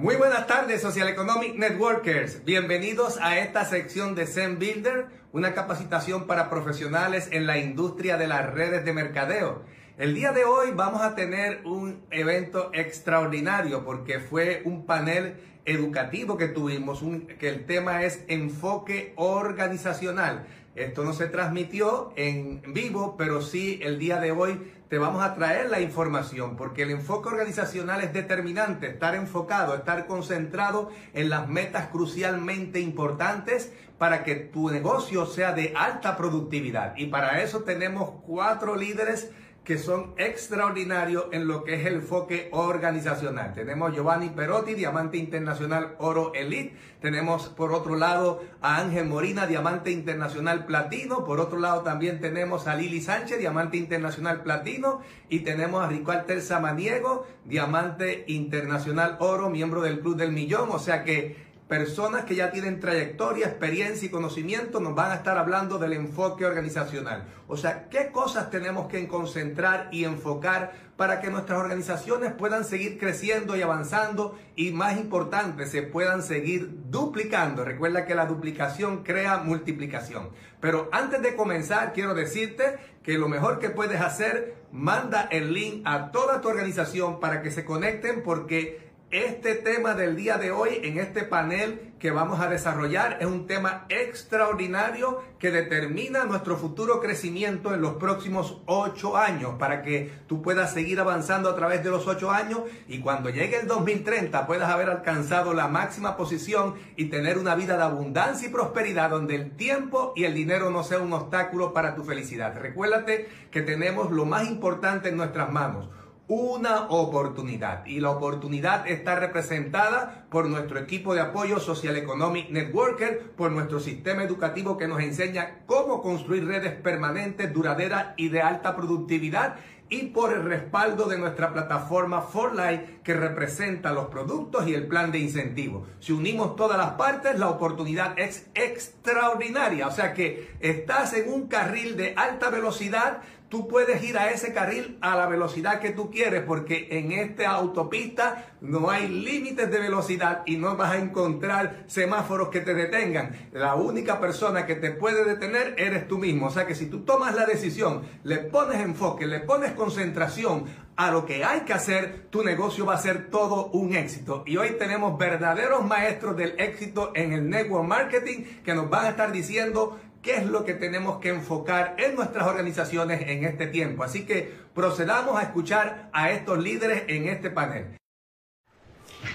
Muy buenas tardes, Social Economic Networkers. Bienvenidos a esta sección de Zen Builder, una capacitación para profesionales en la industria de las redes de mercadeo. El día de hoy vamos a tener un evento extraordinario porque fue un panel educativo que tuvimos, que el tema es enfoque organizacional. Esto no se transmitió en vivo, pero sí el día de hoy te vamos a traer la información, porque el enfoque organizacional es determinante, estar enfocado, estar concentrado en las metas crucialmente importantes para que tu negocio sea de alta productividad. Y para eso tenemos cuatro líderes que son extraordinarios en lo que es el enfoque organizacional. Tenemos Giovanni Perotti, Diamante Internacional Oro Elite. Tenemos por otro lado a Ángel Morina, Diamante Internacional Platino. Por otro lado también tenemos a Lili Sánchez, Diamante Internacional Platino. Y tenemos a Ricardo Samaniego, Diamante Internacional Oro, miembro del Club del Millón. O sea que personas que ya tienen trayectoria, experiencia y conocimiento nos van a estar hablando del enfoque organizacional. O sea, qué cosas tenemos que concentrar y enfocar para que nuestras organizaciones puedan seguir creciendo y avanzando y más importante, se puedan seguir duplicando. Recuerda que la duplicación crea multiplicación. Pero antes de comenzar, quiero decirte que lo mejor que puedes hacer, manda el link a toda tu organización para que se conecten porque este tema del día de hoy en este panel que vamos a desarrollar es un tema extraordinario que determina nuestro futuro crecimiento en los próximos ocho años para que tú puedas seguir avanzando a través de los ocho años y cuando llegue el 2030 puedas haber alcanzado la máxima posición y tener una vida de abundancia y prosperidad donde el tiempo y el dinero no sea un obstáculo para tu felicidad. Recuérdate que tenemos lo más importante en nuestras manos una oportunidad y la oportunidad está representada por nuestro equipo de apoyo Social Economic Networker, por nuestro sistema educativo que nos enseña cómo construir redes permanentes, duraderas y de alta productividad y por el respaldo de nuestra plataforma For Life que representa los productos y el plan de incentivo. Si unimos todas las partes, la oportunidad es extraordinaria. O sea que estás en un carril de alta velocidad tú puedes ir a ese carril a la velocidad que tú quieres, porque en esta autopista no hay límites de velocidad y no vas a encontrar semáforos que te detengan. La única persona que te puede detener eres tú mismo. O sea que si tú tomas la decisión, le pones enfoque, le pones concentración a lo que hay que hacer, tu negocio va a ser todo un éxito. Y hoy tenemos verdaderos maestros del éxito en el network marketing que nos van a estar diciendo qué es lo que tenemos que enfocar en nuestras organizaciones en este tiempo. Así que procedamos a escuchar a estos líderes en este panel.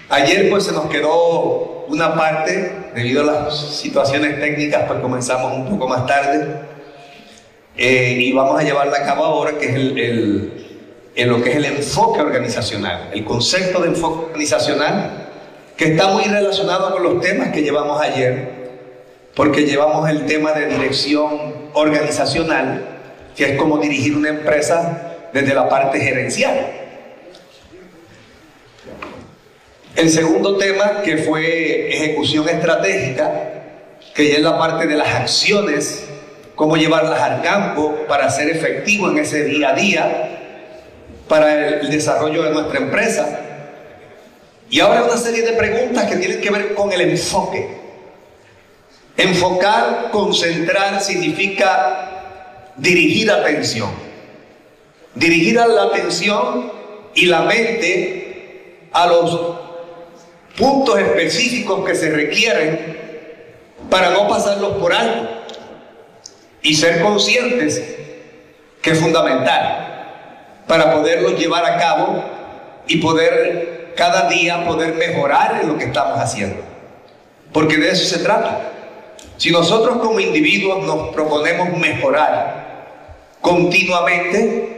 Ayer pues se nos quedó una parte, debido a las situaciones técnicas, pues comenzamos un poco más tarde eh, y vamos a llevarla a cabo ahora, que es el, en lo que es el enfoque organizacional, el concepto de enfoque organizacional, que está muy relacionado con los temas que llevamos ayer porque llevamos el tema de dirección organizacional, que es como dirigir una empresa desde la parte gerencial. El segundo tema, que fue ejecución estratégica, que ya es la parte de las acciones, cómo llevarlas al campo para ser efectivo en ese día a día, para el desarrollo de nuestra empresa. Y ahora una serie de preguntas que tienen que ver con el enfoque. Enfocar, concentrar significa dirigir atención. Dirigir la atención y la mente a los puntos específicos que se requieren para no pasarlos por alto y ser conscientes que es fundamental para poderlos llevar a cabo y poder cada día poder mejorar en lo que estamos haciendo. Porque de eso se trata. Si nosotros como individuos nos proponemos mejorar continuamente,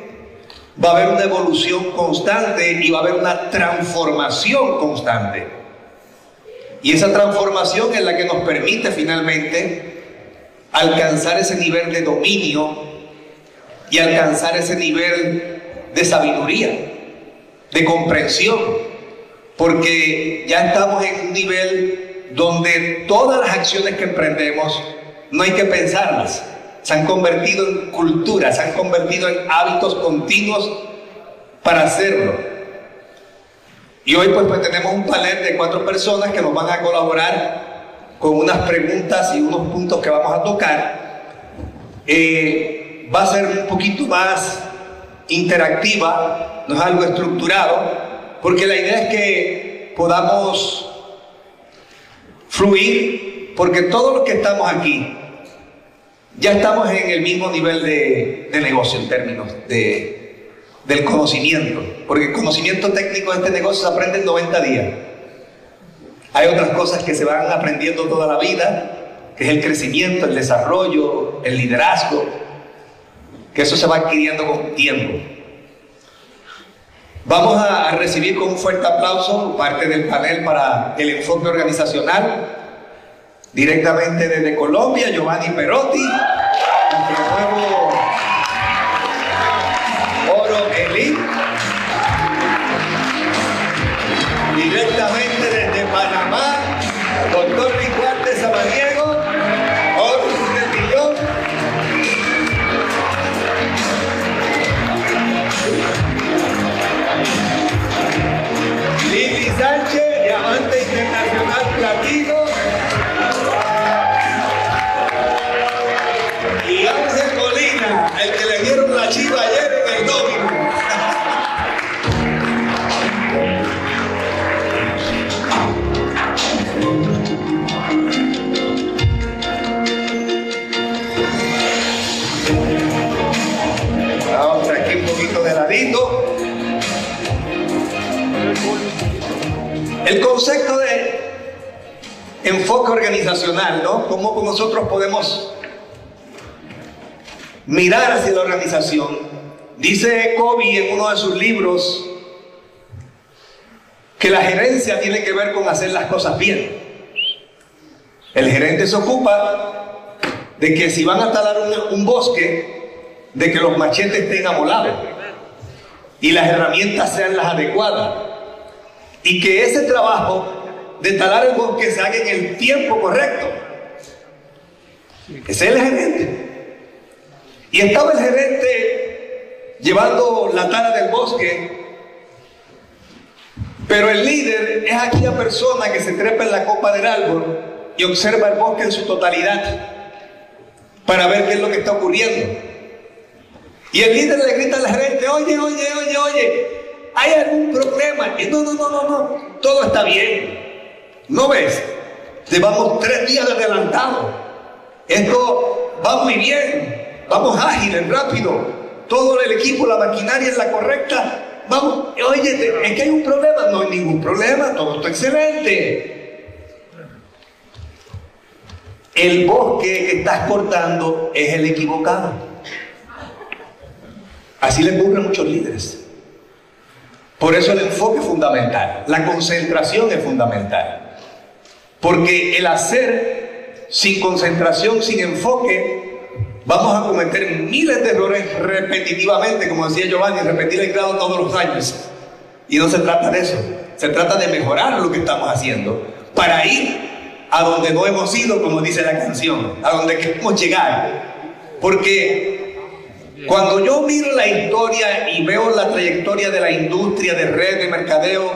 va a haber una evolución constante y va a haber una transformación constante. Y esa transformación es la que nos permite finalmente alcanzar ese nivel de dominio y alcanzar ese nivel de sabiduría, de comprensión, porque ya estamos en un nivel donde todas las acciones que emprendemos no hay que pensarlas, se han convertido en cultura, se han convertido en hábitos continuos para hacerlo. Y hoy pues, pues tenemos un panel de cuatro personas que nos van a colaborar con unas preguntas y unos puntos que vamos a tocar. Eh, va a ser un poquito más interactiva, no es algo estructurado, porque la idea es que podamos fluir, porque todos los que estamos aquí ya estamos en el mismo nivel de, negocio en términos de, del conocimiento, porque el conocimiento técnico de este negocio se aprende en 90 días. Hay otras cosas que se van aprendiendo toda la vida, que es el crecimiento, el desarrollo, el liderazgo, que eso se va adquiriendo con tiempo. Vamos a, recibir con un fuerte aplauso parte del panel para el enfoque organizacional, directamente desde Colombia, Giovanni Perotti, nuestro nuevo Oro Elite, directamente desde Panamá, doctor Ricardo Samaniego, platino. Y Ángel Molina, el que le dieron la chiva ayer en el domingo. Vamos aquí un poquito de ladito. El concepto de enfoque organizacional, ¿no? Cómo nosotros podemos mirar hacia la organización. Dice Kobe en uno de sus libros que la gerencia tiene que ver con hacer las cosas bien. El gerente se ocupa de que si van a talar un, un bosque, de que los machetes estén amolados y las herramientas sean las adecuadas y que ese trabajo de talar el bosque se haga en el tiempo correcto. Ese es el gerente. Y estaba el gerente llevando la tala del bosque, pero el líder es aquella persona que se trepa en la copa del árbol y observa el bosque en su totalidad para ver qué es lo que está ocurriendo. Y el líder le grita al gerente, oye, oye, oye, oye, ¿hay algún problema? Y no, no, no, no, no, todo está bien. ¿No ves? Llevamos tres días de adelantado. Esto va muy bien. Vamos ágiles, rápido. Todo el equipo, la maquinaria es la correcta. Vamos, oye, ¿es que hay un problema? No hay ningún problema, todo está excelente. El bosque que estás cortando es el equivocado. Así le ocurre a muchos líderes. Por eso el enfoque es fundamental, la concentración es fundamental. Porque el hacer sin concentración, sin enfoque, vamos a cometer miles de errores repetitivamente, como decía Giovanni, repetir el grado todos los años. Y no se trata de eso, se trata de mejorar lo que estamos haciendo para ir a donde no hemos ido, como dice la canción, a donde queremos llegar. Porque cuando yo miro la historia y veo la trayectoria de la industria de red de mercadeo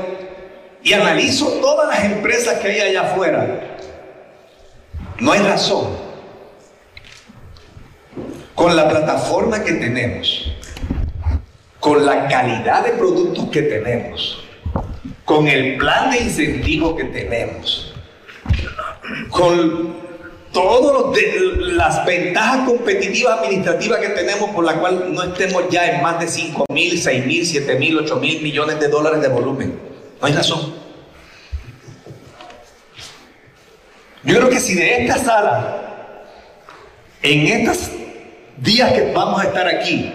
y analizo todas las empresas que hay allá afuera, no hay razón. Con la plataforma que tenemos, con la calidad de productos que tenemos, con el plan de incentivo que tenemos, con todas las ventajas competitivas administrativas que tenemos por la cual no estemos ya en más de 5 mil, 6 mil, 7 mil, 8 mil millones de dólares de volumen. No hay razón. Yo creo que si de esta sala, en estos días que vamos a estar aquí,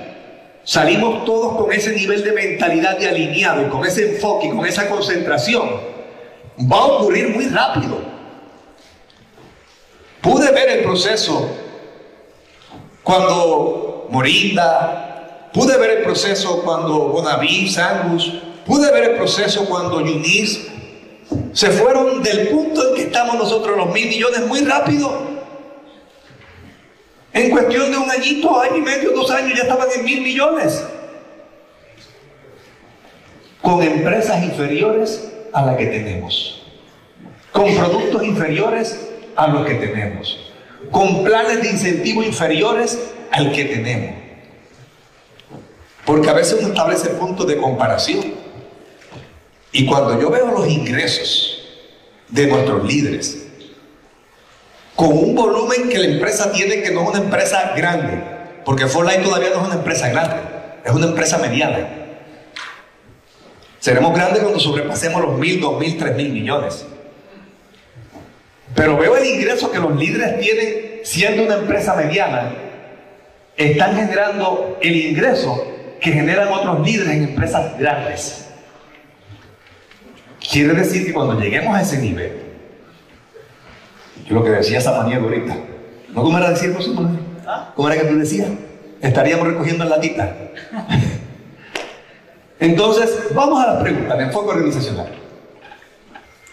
salimos todos con ese nivel de mentalidad de alineado y con ese enfoque y con esa concentración, va a ocurrir muy rápido. Pude ver el proceso cuando Morinda, pude ver el proceso cuando Bonaví, Sangus, pude ver el proceso cuando Yunis se fueron del punto en que estamos nosotros los mil millones muy rápido. En cuestión de un añito, año y medio, dos años, ya estaban en mil millones. con empresas inferiores a las que tenemos, con productos inferiores a los que tenemos, con planes de incentivo inferiores al que tenemos. Porque a veces uno establece puntos de comparación. Y cuando yo veo los ingresos de nuestros líderes, con un volumen que la empresa tiene que no es una empresa grande, porque Fortnite todavía no es una empresa grande, es una empresa mediana. Seremos grandes cuando sobrepasemos los mil, dos mil, tres mil millones. Pero veo el ingreso que los líderes tienen siendo una empresa mediana, están generando el ingreso que generan otros líderes en empresas grandes. Quiere decir que cuando lleguemos a ese nivel, yo lo que decía Samaniego ahorita, ¿no cómo era decir José ¿Cómo era que tú decías? Estaríamos recogiendo en latita. Entonces, vamos a las preguntas de enfoque organizacional.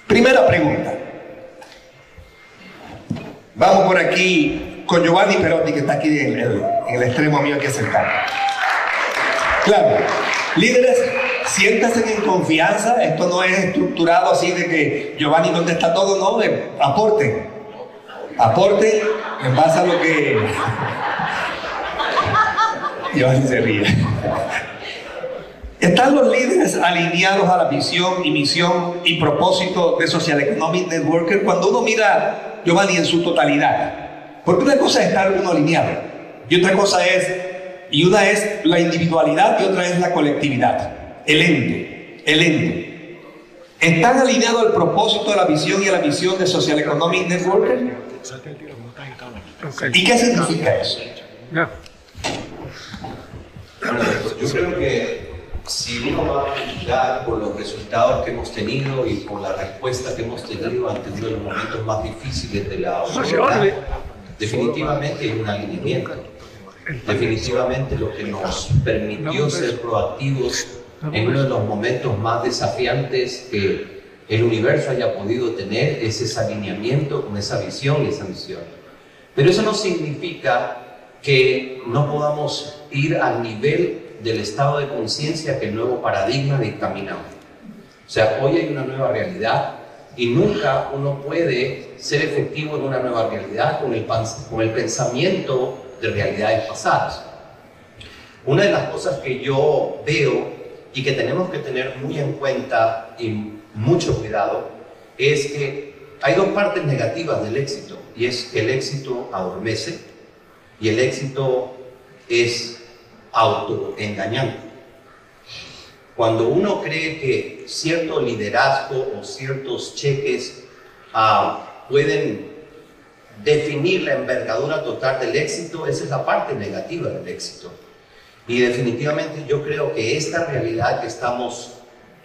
Primera pregunta. Vamos por aquí con Giovanni Perotti, que está aquí en el, en el extremo mío, aquí cercano. Claro, líderes, siéntanse en confianza. Esto no es estructurado así de que Giovanni contesta todo, no, aporten. Aporten en base a lo que. Giovanni se ríe. Están los líderes alineados a la visión y misión y propósito de Social Economic Networker cuando uno mira Giovanni en su totalidad. Porque una cosa es estar uno alineado y otra cosa es, y una es la individualidad y otra es la colectividad, el ente, el ente. ¿Están alineados al propósito de la visión y a la misión de Social Economic Networker? ¿Y qué significa eso? yo creo que si uno va a mirar por los resultados que hemos tenido y por la respuesta que hemos tenido ante uno de los momentos más difíciles de la humanidad, definitivamente hay un alineamiento. Definitivamente lo que nos permitió ser proactivos en uno de los momentos más desafiantes que el universo haya podido tener es ese alineamiento con esa visión y esa misión. Pero eso no significa que no podamos ir al nivel del estado de conciencia que el nuevo paradigma dictamina. O sea, hoy hay una nueva realidad y nunca uno puede ser efectivo en una nueva realidad con el, con el pensamiento de realidades pasadas. Una de las cosas que yo veo y que tenemos que tener muy en cuenta y mucho cuidado es que hay dos partes negativas del éxito y es que el éxito adormece y el éxito es autoengañante. Cuando uno cree que cierto liderazgo o ciertos cheques ah, pueden definir la envergadura total del éxito, esa es la parte negativa del éxito. Y definitivamente yo creo que esta realidad que estamos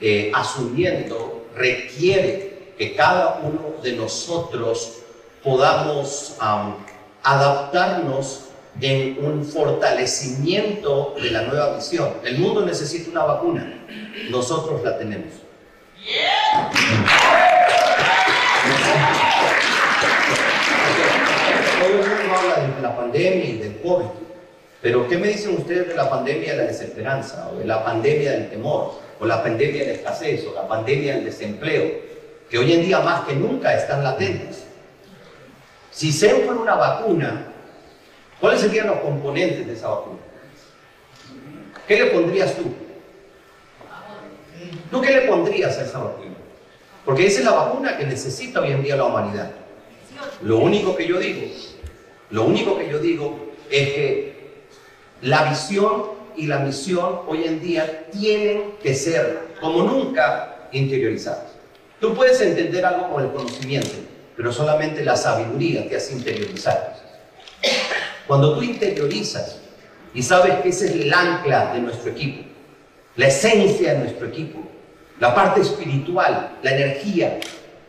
eh, asumiendo requiere que cada uno de nosotros podamos adaptarnos en un fortalecimiento de la nueva visión. El mundo necesita una vacuna, nosotros la tenemos. Todo habla de la pandemia y del COVID, pero ¿qué me dicen ustedes de la pandemia de la desesperanza, o de la pandemia del temor, o la pandemia de escasez, o la pandemia del desempleo, que hoy en día más que nunca están latentes? Si se fuera una vacuna, ¿Cuáles serían los componentes de esa vacuna? ¿Qué le pondrías tú? ¿Tú qué le pondrías a esa vacuna? Porque esa es la vacuna que necesita hoy en día la humanidad. Lo único que yo digo, lo único que yo digo es que la visión y la misión hoy en día tienen que ser, como nunca, interiorizadas. Tú puedes entender algo con el conocimiento, pero solamente la sabiduría te hace interiorizar. Cuando tú interiorizas y sabes que ese es el ancla de nuestro equipo, la esencia de nuestro equipo, la parte espiritual, la energía,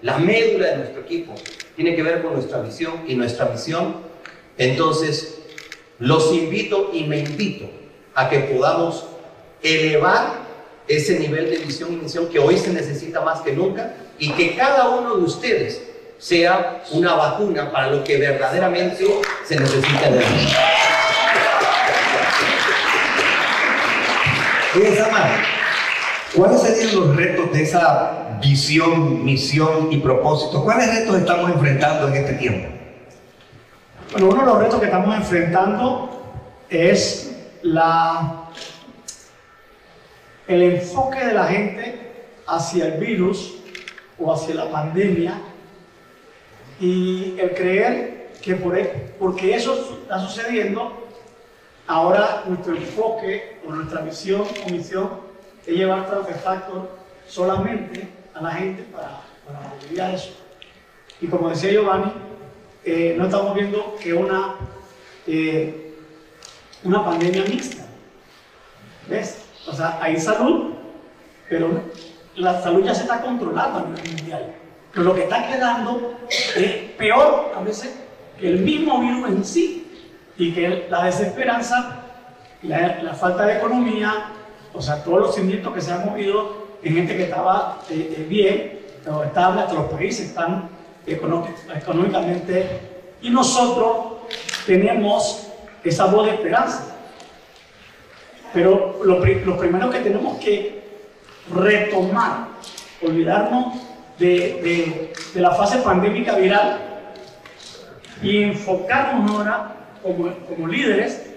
la médula de nuestro equipo, tiene que ver con nuestra visión y nuestra misión, entonces los invito y me invito a que podamos elevar ese nivel de visión y misión que hoy se necesita más que nunca y que cada uno de ustedes sea una vacuna para lo que verdaderamente se necesita en el mundo. ¿Cuáles serían los retos de esa visión, misión y propósito? ¿Cuáles retos estamos enfrentando en este tiempo? Bueno, uno de los retos que estamos enfrentando es el enfoque de la gente hacia el virus o hacia la pandemia y el creer que por, e, porque eso está sucediendo, ahora nuestro enfoque o nuestra visión o misión es llevar artefactos solamente a la gente para, para eso. Y como decía Giovanni, eh, no estamos viendo que una, eh, una pandemia mixta. ¿Ves? O sea, hay salud, pero la salud ya se está controlando a nivel mundial. Pero lo que está quedando es peor a veces que el mismo virus en sí y que la desesperanza, la, la falta de economía, o sea, todos los cimientos que se han movido en gente que estaba eh, bien, estable, hasta los países están económicamente, y nosotros tenemos esa voz de esperanza. Pero lo, lo primero que tenemos que retomar, olvidarnos de, la fase pandémica viral y enfocarnos ahora como, como líderes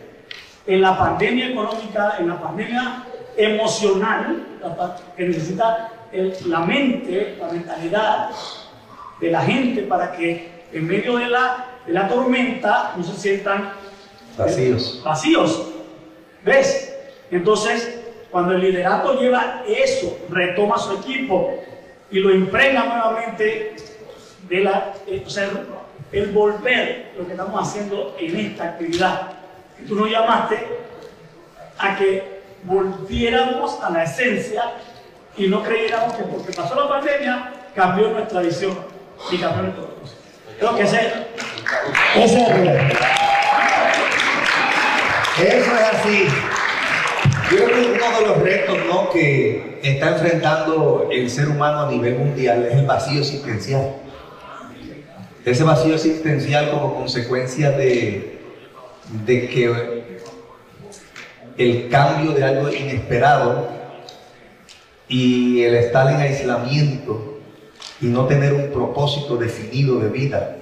en la pandemia económica, en la pandemia emocional que necesita la mente, la mentalidad de la gente para que en medio de la, de la tormenta no se sientan vacíos. vacíos. ¿Ves? Entonces, cuando el liderato lleva eso, retoma su equipo, y lo impregna nuevamente de la, eh, o sea, el volver lo que estamos haciendo en esta actividad. Tú nos llamaste a que volviéramos a la esencia y no creyéramos que porque pasó la pandemia cambió nuestra visión nuestro propósito. Creo que ese es el Eso es así. Yo creo que uno de los retos ¿no? que está enfrentando el ser humano a nivel mundial es el vacío existencial. Ese vacío existencial como consecuencia de, de que el cambio de algo inesperado y el estar en aislamiento y no tener un propósito definido de vida,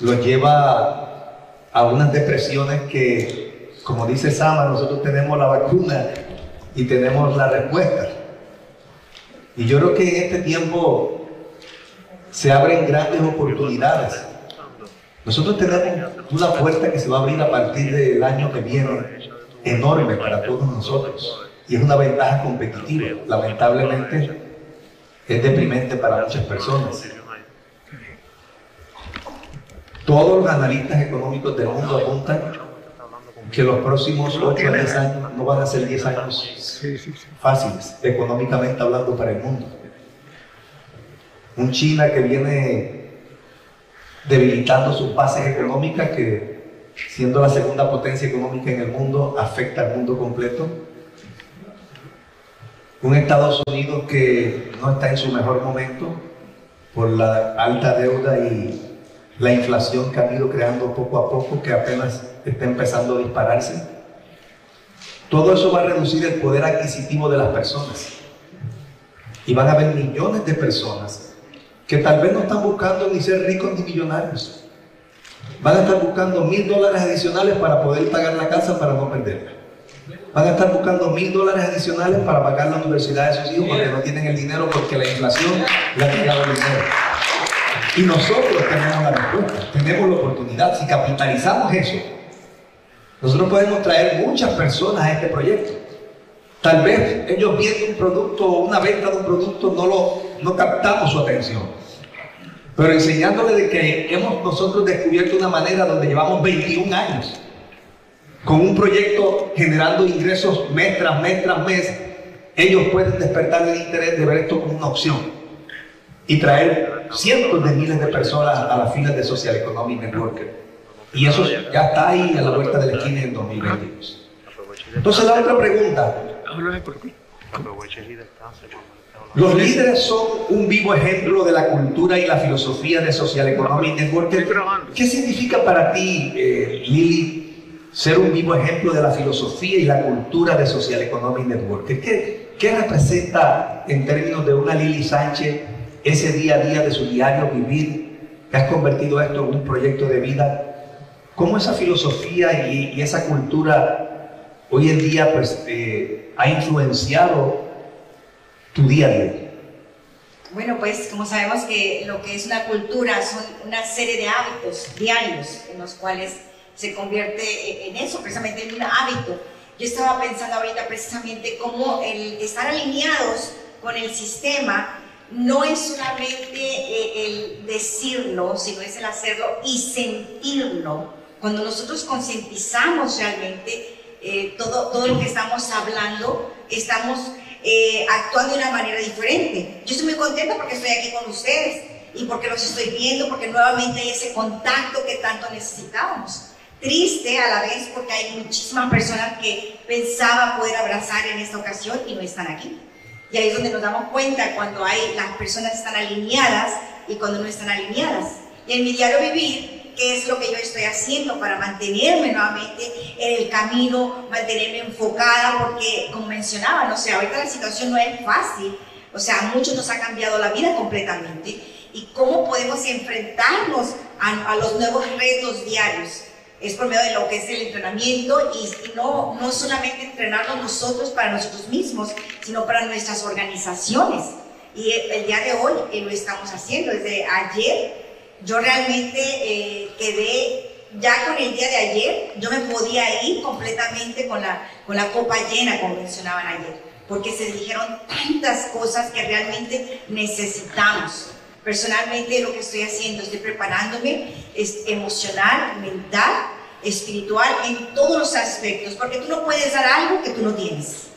lo lleva a unas depresiones que como dice Sama, nosotros tenemos la vacuna y tenemos la respuesta. Y yo creo que en este tiempo se abren grandes oportunidades. Nosotros tenemos una puerta que se va a abrir a partir del año que viene, enorme para todos nosotros. Y es una ventaja competitiva. Lamentablemente es deprimente para muchas personas. Todos los analistas económicos del mundo apuntan que los próximos 8 a 10 años no van a ser 10 años fáciles, económicamente hablando, para el mundo. Un China que viene debilitando sus bases económicas, que siendo la segunda potencia económica en el mundo, afecta al mundo completo. Un Estados Unidos que no está en su mejor momento por la alta deuda y la inflación que han ido creando poco a poco, que apenas está empezando a dispararse. Todo eso va a reducir el poder adquisitivo de las personas. Y van a haber millones de personas que tal vez no están buscando ni ser ricos ni millonarios. Van a estar buscando mil dólares adicionales para poder pagar la casa para no perderla. Van a estar buscando mil dólares adicionales para pagar la universidad de sus hijos porque no tienen el dinero porque la inflación le ha quitado el dinero. Y nosotros tenemos la respuesta, tenemos la oportunidad. Si capitalizamos eso, nosotros podemos traer muchas personas a este proyecto. Tal vez ellos viendo un producto o una venta de un producto no, lo, no captamos su atención. Pero enseñándole de que hemos nosotros descubierto una manera donde llevamos 21 años con un proyecto generando ingresos mes tras mes tras mes, ellos pueden despertar el interés de ver esto como una opción y traer cientos de miles de personas a las filas de Social Economic Networker. Y eso ya está ahí a la vuelta de la esquina en 2022. Entonces la otra pregunta. Los líderes son un vivo ejemplo de la cultura y la filosofía de Social Economic Network. ¿Qué significa para ti, eh, Lili, ser un vivo ejemplo de la filosofía y la cultura de Social Economic Network? ¿Qué, ¿qué representa en términos de una Lili Sánchez ese día a día de su diario vivir, que has convertido esto en un proyecto de vida? ¿Cómo esa filosofía y, esa cultura hoy en día pues, eh, ha influenciado tu día a día? Bueno, pues como sabemos que lo que es una cultura son una serie de hábitos diarios en los cuales se convierte en eso, precisamente en un hábito. Yo estaba pensando ahorita precisamente cómo el estar alineados con el sistema no es solamente eh, el decirlo, sino es el hacerlo y sentirlo. Cuando nosotros concientizamos realmente eh, todo, todo lo que estamos hablando, estamos eh, actuando de una manera diferente. Yo estoy muy contenta porque estoy aquí con ustedes y porque los estoy viendo, porque nuevamente hay ese contacto que tanto necesitábamos. Triste a la vez porque hay muchísimas personas que pensaban poder abrazar en esta ocasión y no están aquí. Y ahí es donde nos damos cuenta cuando hay, las personas están alineadas y cuando no están alineadas. Y en mi diario vivir, qué es lo que yo estoy haciendo para mantenerme nuevamente en el camino, mantenerme enfocada, porque como mencionaba, no sé, ahorita la situación no es fácil, o sea, a muchos nos ha cambiado la vida completamente. ¿Y cómo podemos enfrentarnos a, a los nuevos retos diarios? Es por medio de lo que es el entrenamiento y, no, no solamente entrenarnos nosotros para nosotros mismos, sino para nuestras organizaciones. Y el, día de hoy eh, lo estamos haciendo. Desde ayer yo realmente eh, quedé ya con el día de ayer, yo me podía ir completamente con la, con la copa llena, como mencionaban ayer, porque se dijeron tantas cosas que realmente necesitamos. Personalmente lo que estoy haciendo, estoy preparándome es emocional, mental, espiritual, en todos los aspectos, porque tú no puedes dar algo que tú no tienes.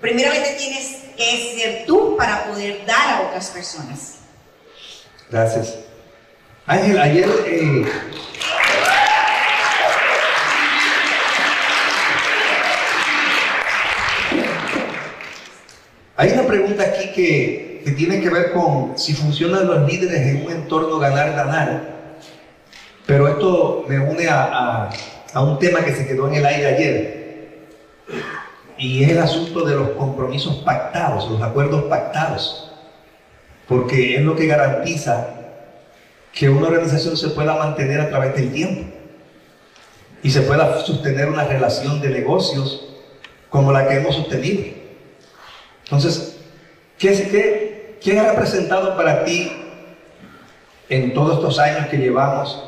Primeramente tienes que ser tú para poder dar a otras personas. Gracias. Ángel, ayer... Eh, hay una pregunta aquí que, que, tiene que ver con si funcionan los líderes en un entorno ganar-ganar. Pero esto me une a, a, un tema que se quedó en el aire ayer. Y es el asunto de los compromisos pactados, los acuerdos pactados. Porque es lo que garantiza que una organización se pueda mantener a través del tiempo y se pueda sostener una relación de negocios como la que hemos sostenido. Entonces, ¿qué, qué, ha representado para ti en todos estos años que llevamos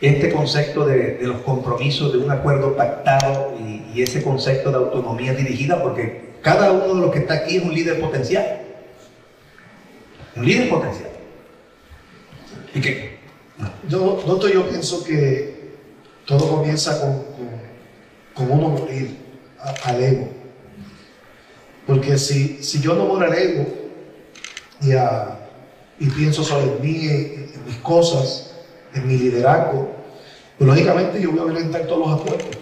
este concepto de, los compromisos, de un acuerdo pactado y, y, ese concepto de autonomía dirigida? Porque cada uno de los que está aquí es un líder potencial. Un líder potencial. ¿Y qué? Yo, doctor, yo pienso que todo comienza con, con, uno morir al ego. Porque si, si yo no muero al ego y, y pienso sobre mí, en, mis cosas, en mi liderazgo, pues lógicamente yo voy a violentar todos los acuerdos.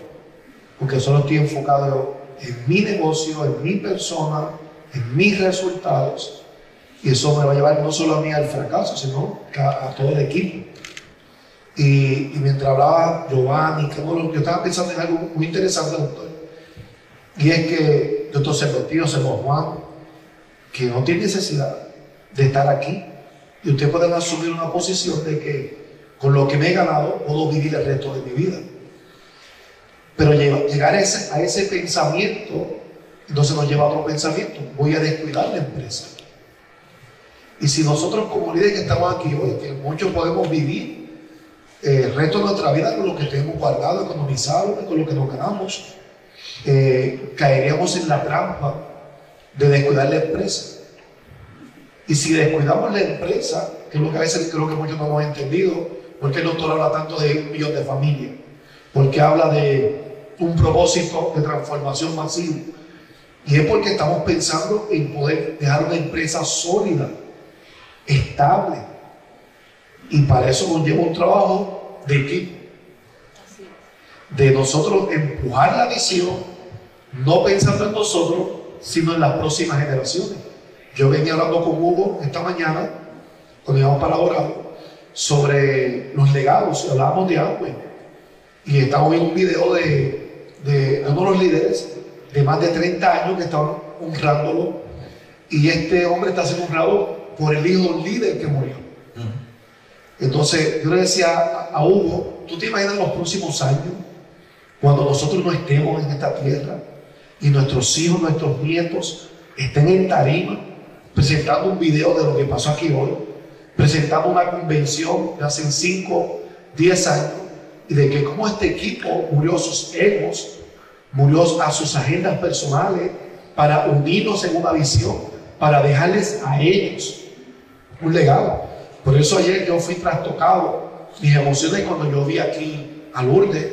Porque solo estoy enfocado en mi negocio, en mi persona, en mis resultados y eso me va a llevar no solo a mí al fracaso, sino a, todo el equipo. Y, mientras hablaba Giovanni, que bueno, yo estaba pensando en algo muy interesante, doctor. Y es que doctor Sergio Sergio Juan, que no tiene necesidad de estar aquí. Y usted puede asumir una posición de que con lo que me he ganado puedo vivir el resto de mi vida. Pero llegar a ese, a ese pensamiento, entonces nos lleva a otro pensamiento. Voy a descuidar la empresa y si nosotros como líderes que estamos aquí hoy, que muchos podemos vivir eh, el resto de nuestra vida con lo que tenemos guardado, economizado, con lo que nos ganamos, eh, caeríamos en la trampa de descuidar la empresa. Y si descuidamos la empresa, que es lo que a veces creo que muchos no hemos entendido, porque el doctor habla tanto de un millón de familias, porque habla de un propósito de transformación masiva. Y es porque estamos pensando en poder dejar una empresa sólida estable. Y para eso nos lleva un trabajo de equipo. De nosotros empujar la visión, no pensando en nosotros, sino en las próximas generaciones. Yo venía hablando con Hugo esta mañana, cuando íbamos para orar, sobre los legados, hablábamos de agua Y estamos viendo un video de, de uno de los líderes de más de 30 años que estaban honrándolo y este hombre está siendo honrado por el hijo del líder que murió. Entonces yo le decía a, Hugo, ¿tú te imaginas los próximos años cuando nosotros no estemos en esta tierra y nuestros hijos, nuestros nietos estén en tarima presentando un video de lo que pasó aquí hoy, presentando una convención de hace 5, 10 años y de que como este equipo murió a sus egos, murió a sus agendas personales para unirnos en una visión, para dejarles a ellos un legado. Por eso ayer yo fui trastocado, mis emociones cuando yo vi aquí a Lourdes,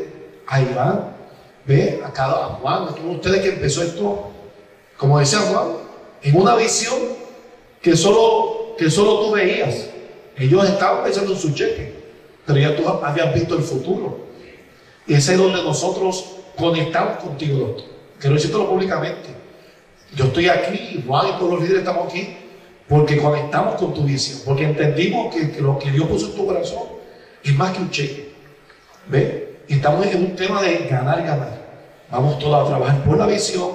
a Iván, ve, a cada a Juan, a todos ustedes que empezó esto, como decía Juan, en una visión que solo, que solo tú veías. Ellos estaban pensando en su cheque, pero ya tú habías visto el futuro. Y ese es donde nosotros conectamos contigo, doctor. Quiero decirlo públicamente. Yo estoy aquí, Juan y todos los líderes estamos aquí, porque conectamos con tu visión, porque entendimos que, lo que Dios puso en tu corazón es más que un cheque. ¿Ve? estamos en un tema de ganar ganar. Vamos todos a trabajar por la visión,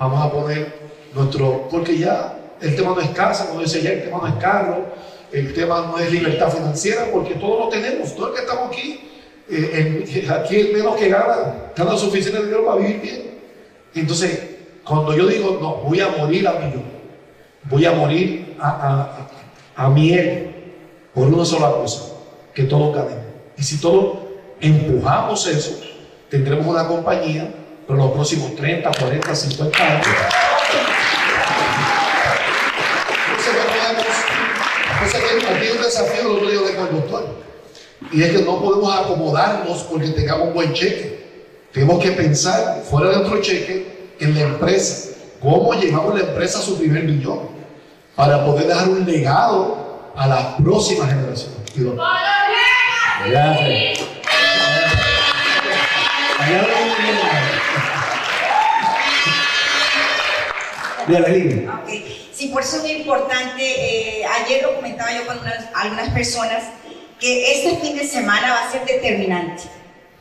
vamos a poner nuestro, porque ya el tema no es casa, como dice ya, el tema no es carro, el tema no es libertad financiera, porque todo lo tenemos, todo el que estamos aquí, eh, aquí el menos que gana, gana suficiente dinero para vivir bien. Entonces, cuando yo digo, no, voy a morir a mí voy a morir a, a, a mi por una sola cosa, que todos ganemos. Y si todos empujamos eso, tendremos una compañía por los próximos 30, 40, 50 años. Desafío, lo digo de conductor, y es que no podemos acomodarnos porque tengamos un buen cheque. Tenemos que pensar fuera de otro cheque en la empresa. ¿Cómo llevamos la empresa a su primer millón? Para poder dejar un legado a las próximas generaciones. Sí, por eso es muy importante. Eh, ayer lo comentaba yo con algunas personas que este fin de semana va a ser determinante.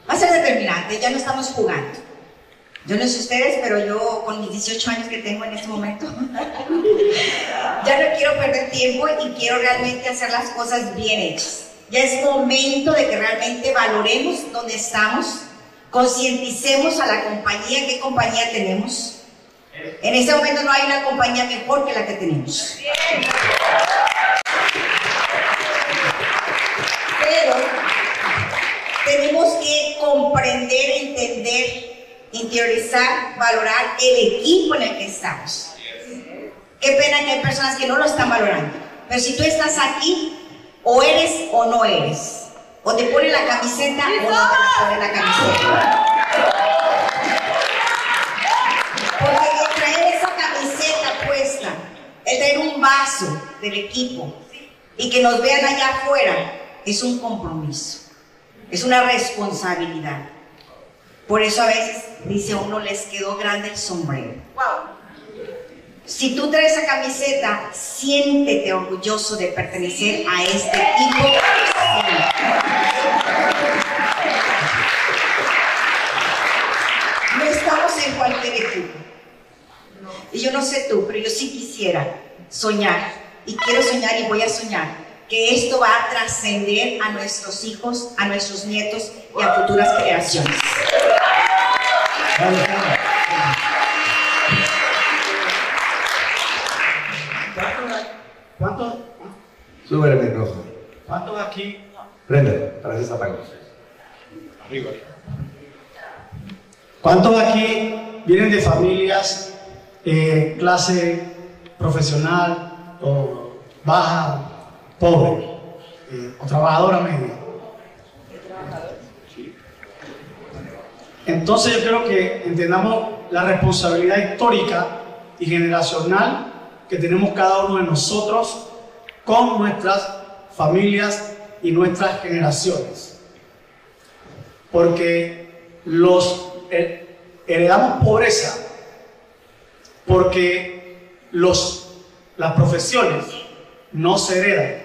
Va a ser determinante, ya no estamos jugando. Yo no sé ustedes, pero yo con mis 18 años que tengo en este momento, ya no quiero perder tiempo y quiero realmente hacer las cosas bien hechas. Ya es momento de que realmente valoremos dónde estamos, concienticemos a la compañía, qué compañía tenemos. En este momento no hay una compañía mejor que la que tenemos. Pero tenemos que comprender, entender, interiorizar, valorar el equipo en el que estamos. Qué pena que hay personas que no lo están valorando. Pero si tú estás aquí, o eres o no eres. O te pone la camiseta o no te la pone la camiseta. Un vaso del equipo y que nos vean allá afuera, es un compromiso, es una responsabilidad. Por eso a veces dice uno, les quedó grande el sombrero. Si tú traes esa camiseta, siéntete orgulloso de pertenecer a este equipo. No estamos en cualquier equipo. Y yo no sé tú, pero yo sí quisiera soñar. Y quiero soñar y voy a soñar que esto va a trascender a nuestros hijos, a nuestros nietos y a futuras generaciones. ¿Cuántos? Sube el micrófono. ¿Cuántos aquí? Prende, para que se Arriba. ¿Cuántos aquí vienen de familias, eh, clase profesional o baja, pobre eh, o trabajadora media? Entonces yo creo que entendamos la responsabilidad histórica y generacional que tenemos cada uno de nosotros con nuestras familias y nuestras generaciones. Porque los heredamos pobreza porque los, las profesiones no se heredan.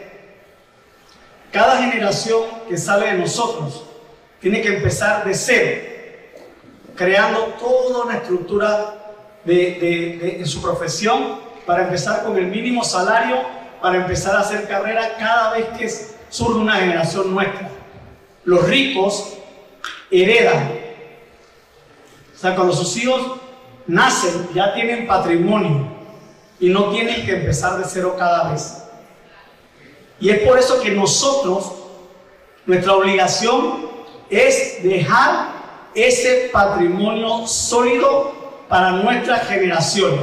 Cada generación que sale de nosotros tiene que empezar de cero, creando toda una estructura de, en su profesión, para empezar con el mínimo salario, para empezar a hacer carrera cada vez que surge una generación nuestra. Los ricos heredan. O sea, cuando sus hijos nacen, ya tienen patrimonio y no tienen que empezar de cero cada vez. Y es por eso que nosotros, nuestra obligación es dejar ese patrimonio sólido para nuestras generaciones.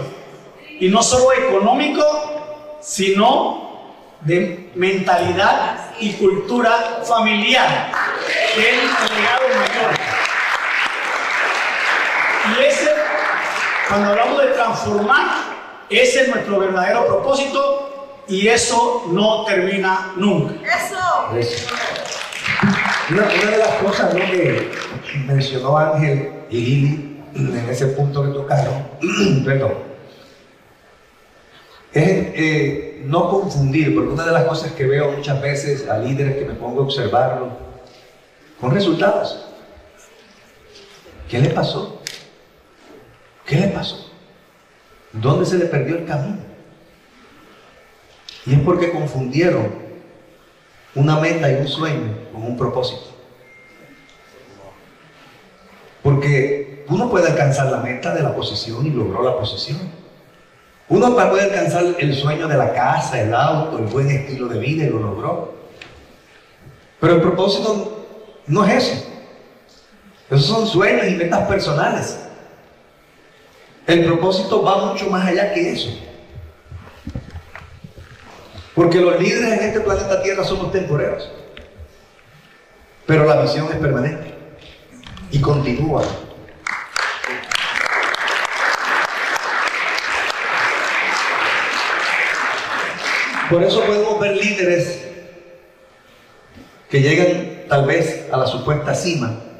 Y no solo económico, sino de mentalidad y cultura familiar, el legado mayor. Y ese, cuando hablamos de transformar, ese es nuestro verdadero propósito y eso no termina nunca. Eso. Una, de las cosas que mencionó Ángel y Lili en ese punto que tocaron, perdón, es eh, no confundir, porque una de las cosas que veo muchas veces a líderes que me pongo a observarlo, con resultados. ¿Qué le pasó? ¿Qué le pasó? ¿Dónde se le perdió el camino? Y es porque confundieron una meta y un sueño con un propósito. Porque uno puede alcanzar la meta de la posición y logró la posición. Uno puede alcanzar el sueño de la casa, el auto, el buen estilo de vida y lo logró. Pero el propósito no es eso. Esos son sueños y metas personales. El propósito va mucho más allá que eso. Porque los líderes en este planeta Tierra somos temporeros. Pero la visión es permanente y continúa. Por eso podemos ver líderes que llegan tal vez a la supuesta cima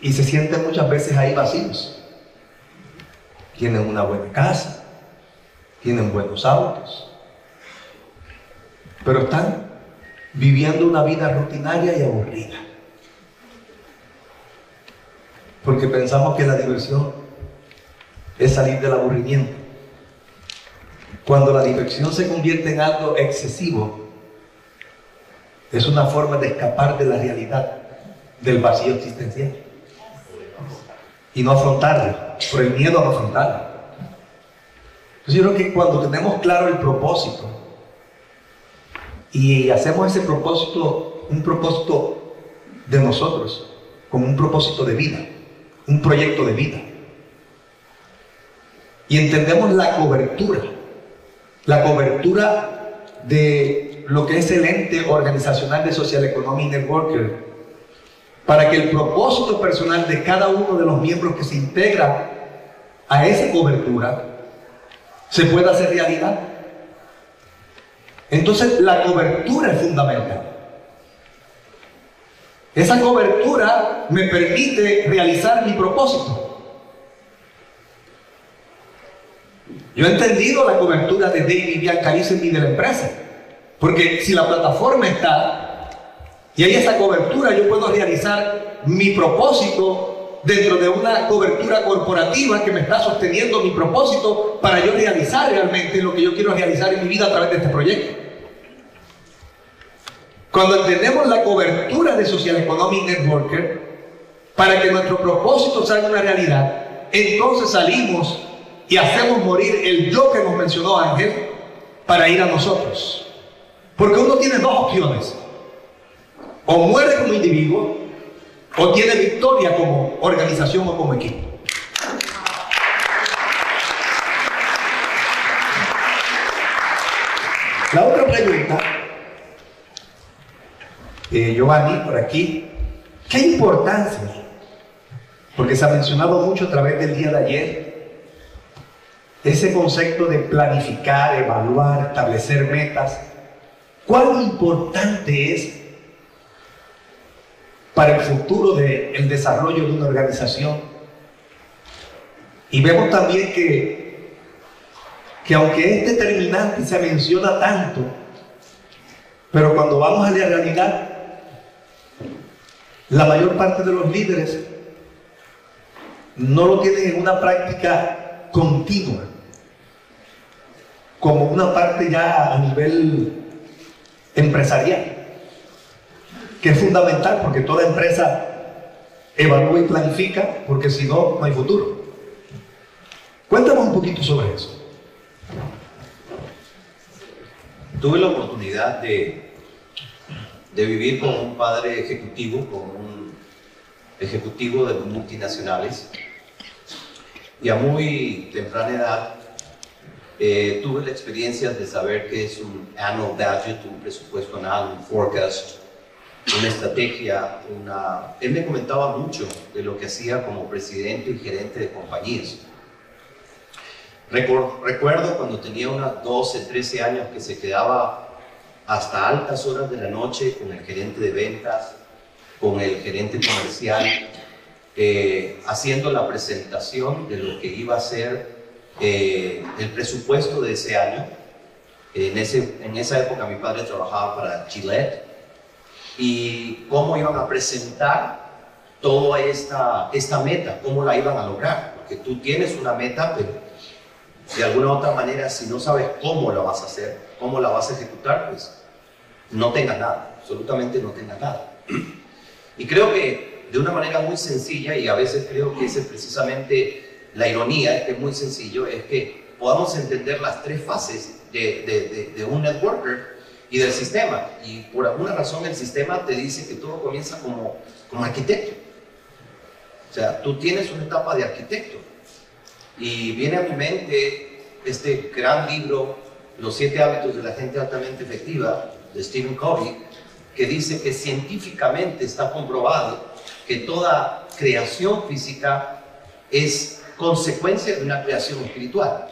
y se sienten muchas veces ahí vacíos. Tienen una buena casa, tienen buenos autos, pero están viviendo una vida rutinaria y aburrida. Porque pensamos que la diversión es salir del aburrimiento. Cuando la diversión se convierte en algo excesivo, es una forma de escapar de la realidad, del vacío existencial. Y no afrontarlo, por el miedo a no afrontarlo. Entonces yo creo que cuando tenemos claro el propósito, y hacemos ese propósito, un propósito de nosotros, como un propósito de vida, un proyecto de vida. Y entendemos la cobertura, la cobertura de lo que es el ente organizacional de Social Economic Networker, para que el propósito personal de cada uno de los miembros que se integra a esa cobertura se pueda hacer realidad. Entonces la cobertura es fundamental. Esa cobertura me permite realizar mi propósito. Yo he entendido la cobertura de David Biancarisen y de la empresa. Porque si la plataforma está y hay esa cobertura, yo puedo realizar mi propósito dentro de una cobertura corporativa que me está sosteniendo mi propósito para yo realizar realmente lo que yo quiero realizar en mi vida a través de este proyecto. Cuando entendemos la cobertura de Social Economic Networker, para que nuestro propósito salga una realidad, entonces salimos y hacemos morir el yo que nos mencionó Ángel para ir a nosotros. Porque uno tiene dos opciones. O muere como individuo o tiene victoria como organización o como equipo. La otra pregunta eh, Giovanni, por aquí, ¿qué importancia? Porque se ha mencionado mucho a través del día de ayer ese concepto de planificar, evaluar, establecer metas. ¿Cuán importante es para el futuro del desarrollo de una organización? Y vemos también que, que aunque este determinante se menciona tanto, pero cuando vamos a la realidad, la mayor parte de los líderes no lo tienen en una práctica continua, como una parte ya a nivel empresarial, que es fundamental porque toda empresa evalúa y planifica, porque si no, no hay futuro. Cuéntanos un poquito sobre eso. Tuve la oportunidad de, de vivir con un padre ejecutivo, con un ejecutivo de multinacionales, y a muy temprana edad eh, tuve la experiencia de saber qué es un annual budget, un presupuesto anual, un forecast, una estrategia, una... Él me comentaba mucho de lo que hacía como presidente y gerente de compañías. Recuerdo cuando tenía unos 12, 13 años que se quedaba hasta altas horas de la noche con el gerente de ventas, con el gerente comercial, eh, haciendo la presentación de lo que iba a ser eh, el presupuesto de ese año. En, ese, en esa época mi padre trabajaba para Gillette y cómo iban a presentar toda esta, esta meta, cómo la iban a lograr. Porque tú tienes una meta, pero de alguna u otra manera, si no sabes cómo la vas a hacer, cómo la vas a ejecutar, pues no tengas nada, absolutamente no tengas nada. Y creo que de una manera muy sencilla, y a veces creo que ese es precisamente la ironía es que es muy sencillo, es que podamos entender las tres fases de, de, un networker y del sistema. Y por alguna razón el sistema te dice que todo comienza como, como arquitecto. O sea, tú tienes una etapa de arquitecto. Y viene a mi mente este gran libro, Los siete hábitos de la gente altamente efectiva, de Stephen Covey, que dice que científicamente está comprobado que toda creación física es consecuencia de una creación espiritual.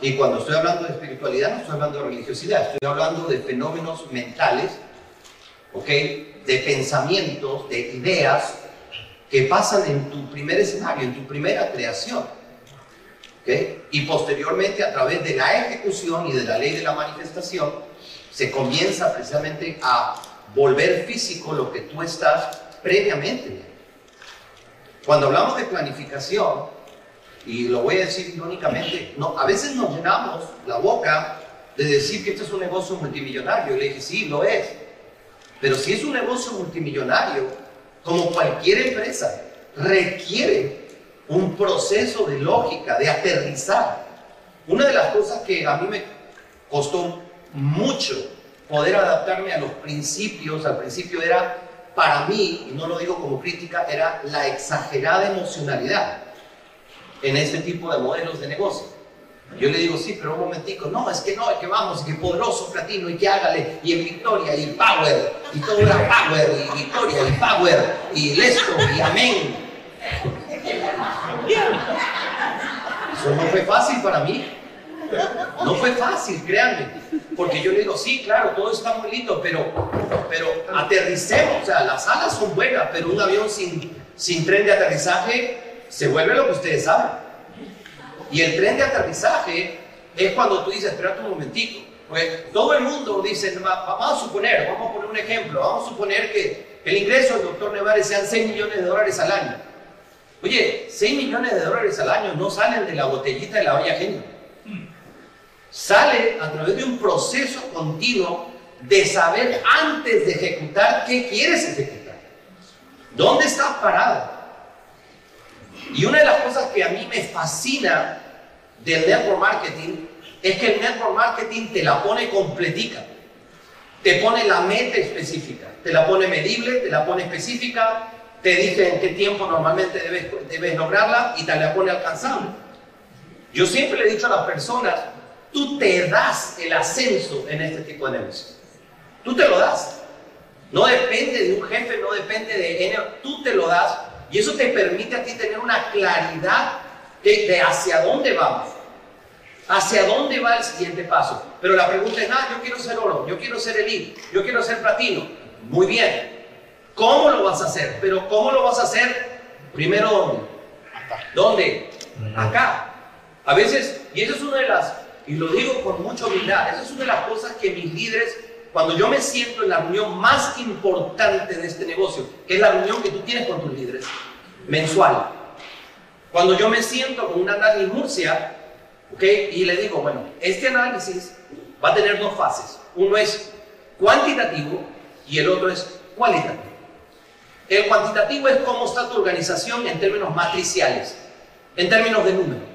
Y cuando estoy hablando de espiritualidad, no estoy hablando de religiosidad, estoy hablando de fenómenos mentales, ¿ok? De pensamientos, de ideas que pasan en tu primer escenario, en tu primera creación. ¿ok? Y posteriormente, a través de la ejecución y de la ley de la manifestación, se comienza precisamente a volver físico lo que tú estás previamente cuando hablamos de planificación, y lo voy a decir irónicamente, no, a veces nos llenamos la boca de decir que este es un negocio multimillonario. Y le dije, sí, lo es. Pero si es un negocio multimillonario, como cualquier empresa, requiere un proceso de lógica, de aterrizar. Una de las cosas que a mí me costó mucho poder adaptarme a los principios, al principio era para mí, y no lo digo como crítica, era la exagerada emocionalidad en este tipo de modelos de negocio. Yo le digo, sí, pero un momentico, no, es que no, es que vamos, y que poderoso platino, y que hágale, y en victoria, y power, y todo era power, y victoria, y power, y esto, y amén. Eso no fue fácil para mí. No fue fácil, créanme, porque yo le digo, sí, claro, todo está muy lindo, pero, pero aterricemos, o sea, las alas son buenas, pero un avión sin, sin tren de aterrizaje se vuelve lo que ustedes saben. Y el tren de aterrizaje es cuando tú dices, espérate un momentico, pues todo el mundo dice, vamos a suponer, vamos a poner un ejemplo, vamos a suponer que el ingreso del doctor Nevares sean 6 millones de dólares al año. Oye, 6 millones de dólares al año no salen de la botellita de la olla genio sale a través de un proceso continuo de saber antes de ejecutar qué quieres ejecutar. ¿Dónde estás parado? Y una de las cosas que a mí me fascina del network marketing es que el network marketing te la pone completica. Te pone la meta específica, te la pone medible, te la pone específica, te dice en qué tiempo normalmente debes, lograrla y te la pone alcanzable. Yo siempre le he dicho a las personas, tú te das el ascenso en este tipo de negocio. Tú te lo das. No depende de un jefe, no depende de tú te lo das y eso te permite a ti tener una claridad de, hacia dónde vamos, hacia dónde va el siguiente paso. Pero la pregunta es, ah, yo quiero ser oro, yo quiero ser elite, yo quiero ser platino. Muy bien. ¿Cómo lo vas a hacer? Pero ¿cómo lo vas a hacer? Primero, ¿dónde? ¿Dónde? Acá. A veces, y eso es una de las y lo digo con mucha humildad, esa es una de las cosas que mis líderes, cuando yo me siento en la reunión más importante de este negocio, que es la reunión que tú tienes con tus líderes, mensual, Cuando yo me siento con un análisis Murcia, ¿ok? Y le digo, bueno, este análisis va a tener dos fases. Uno es cuantitativo y el otro es cualitativo. El cuantitativo es cómo está tu organización en términos matriciales, en términos de números.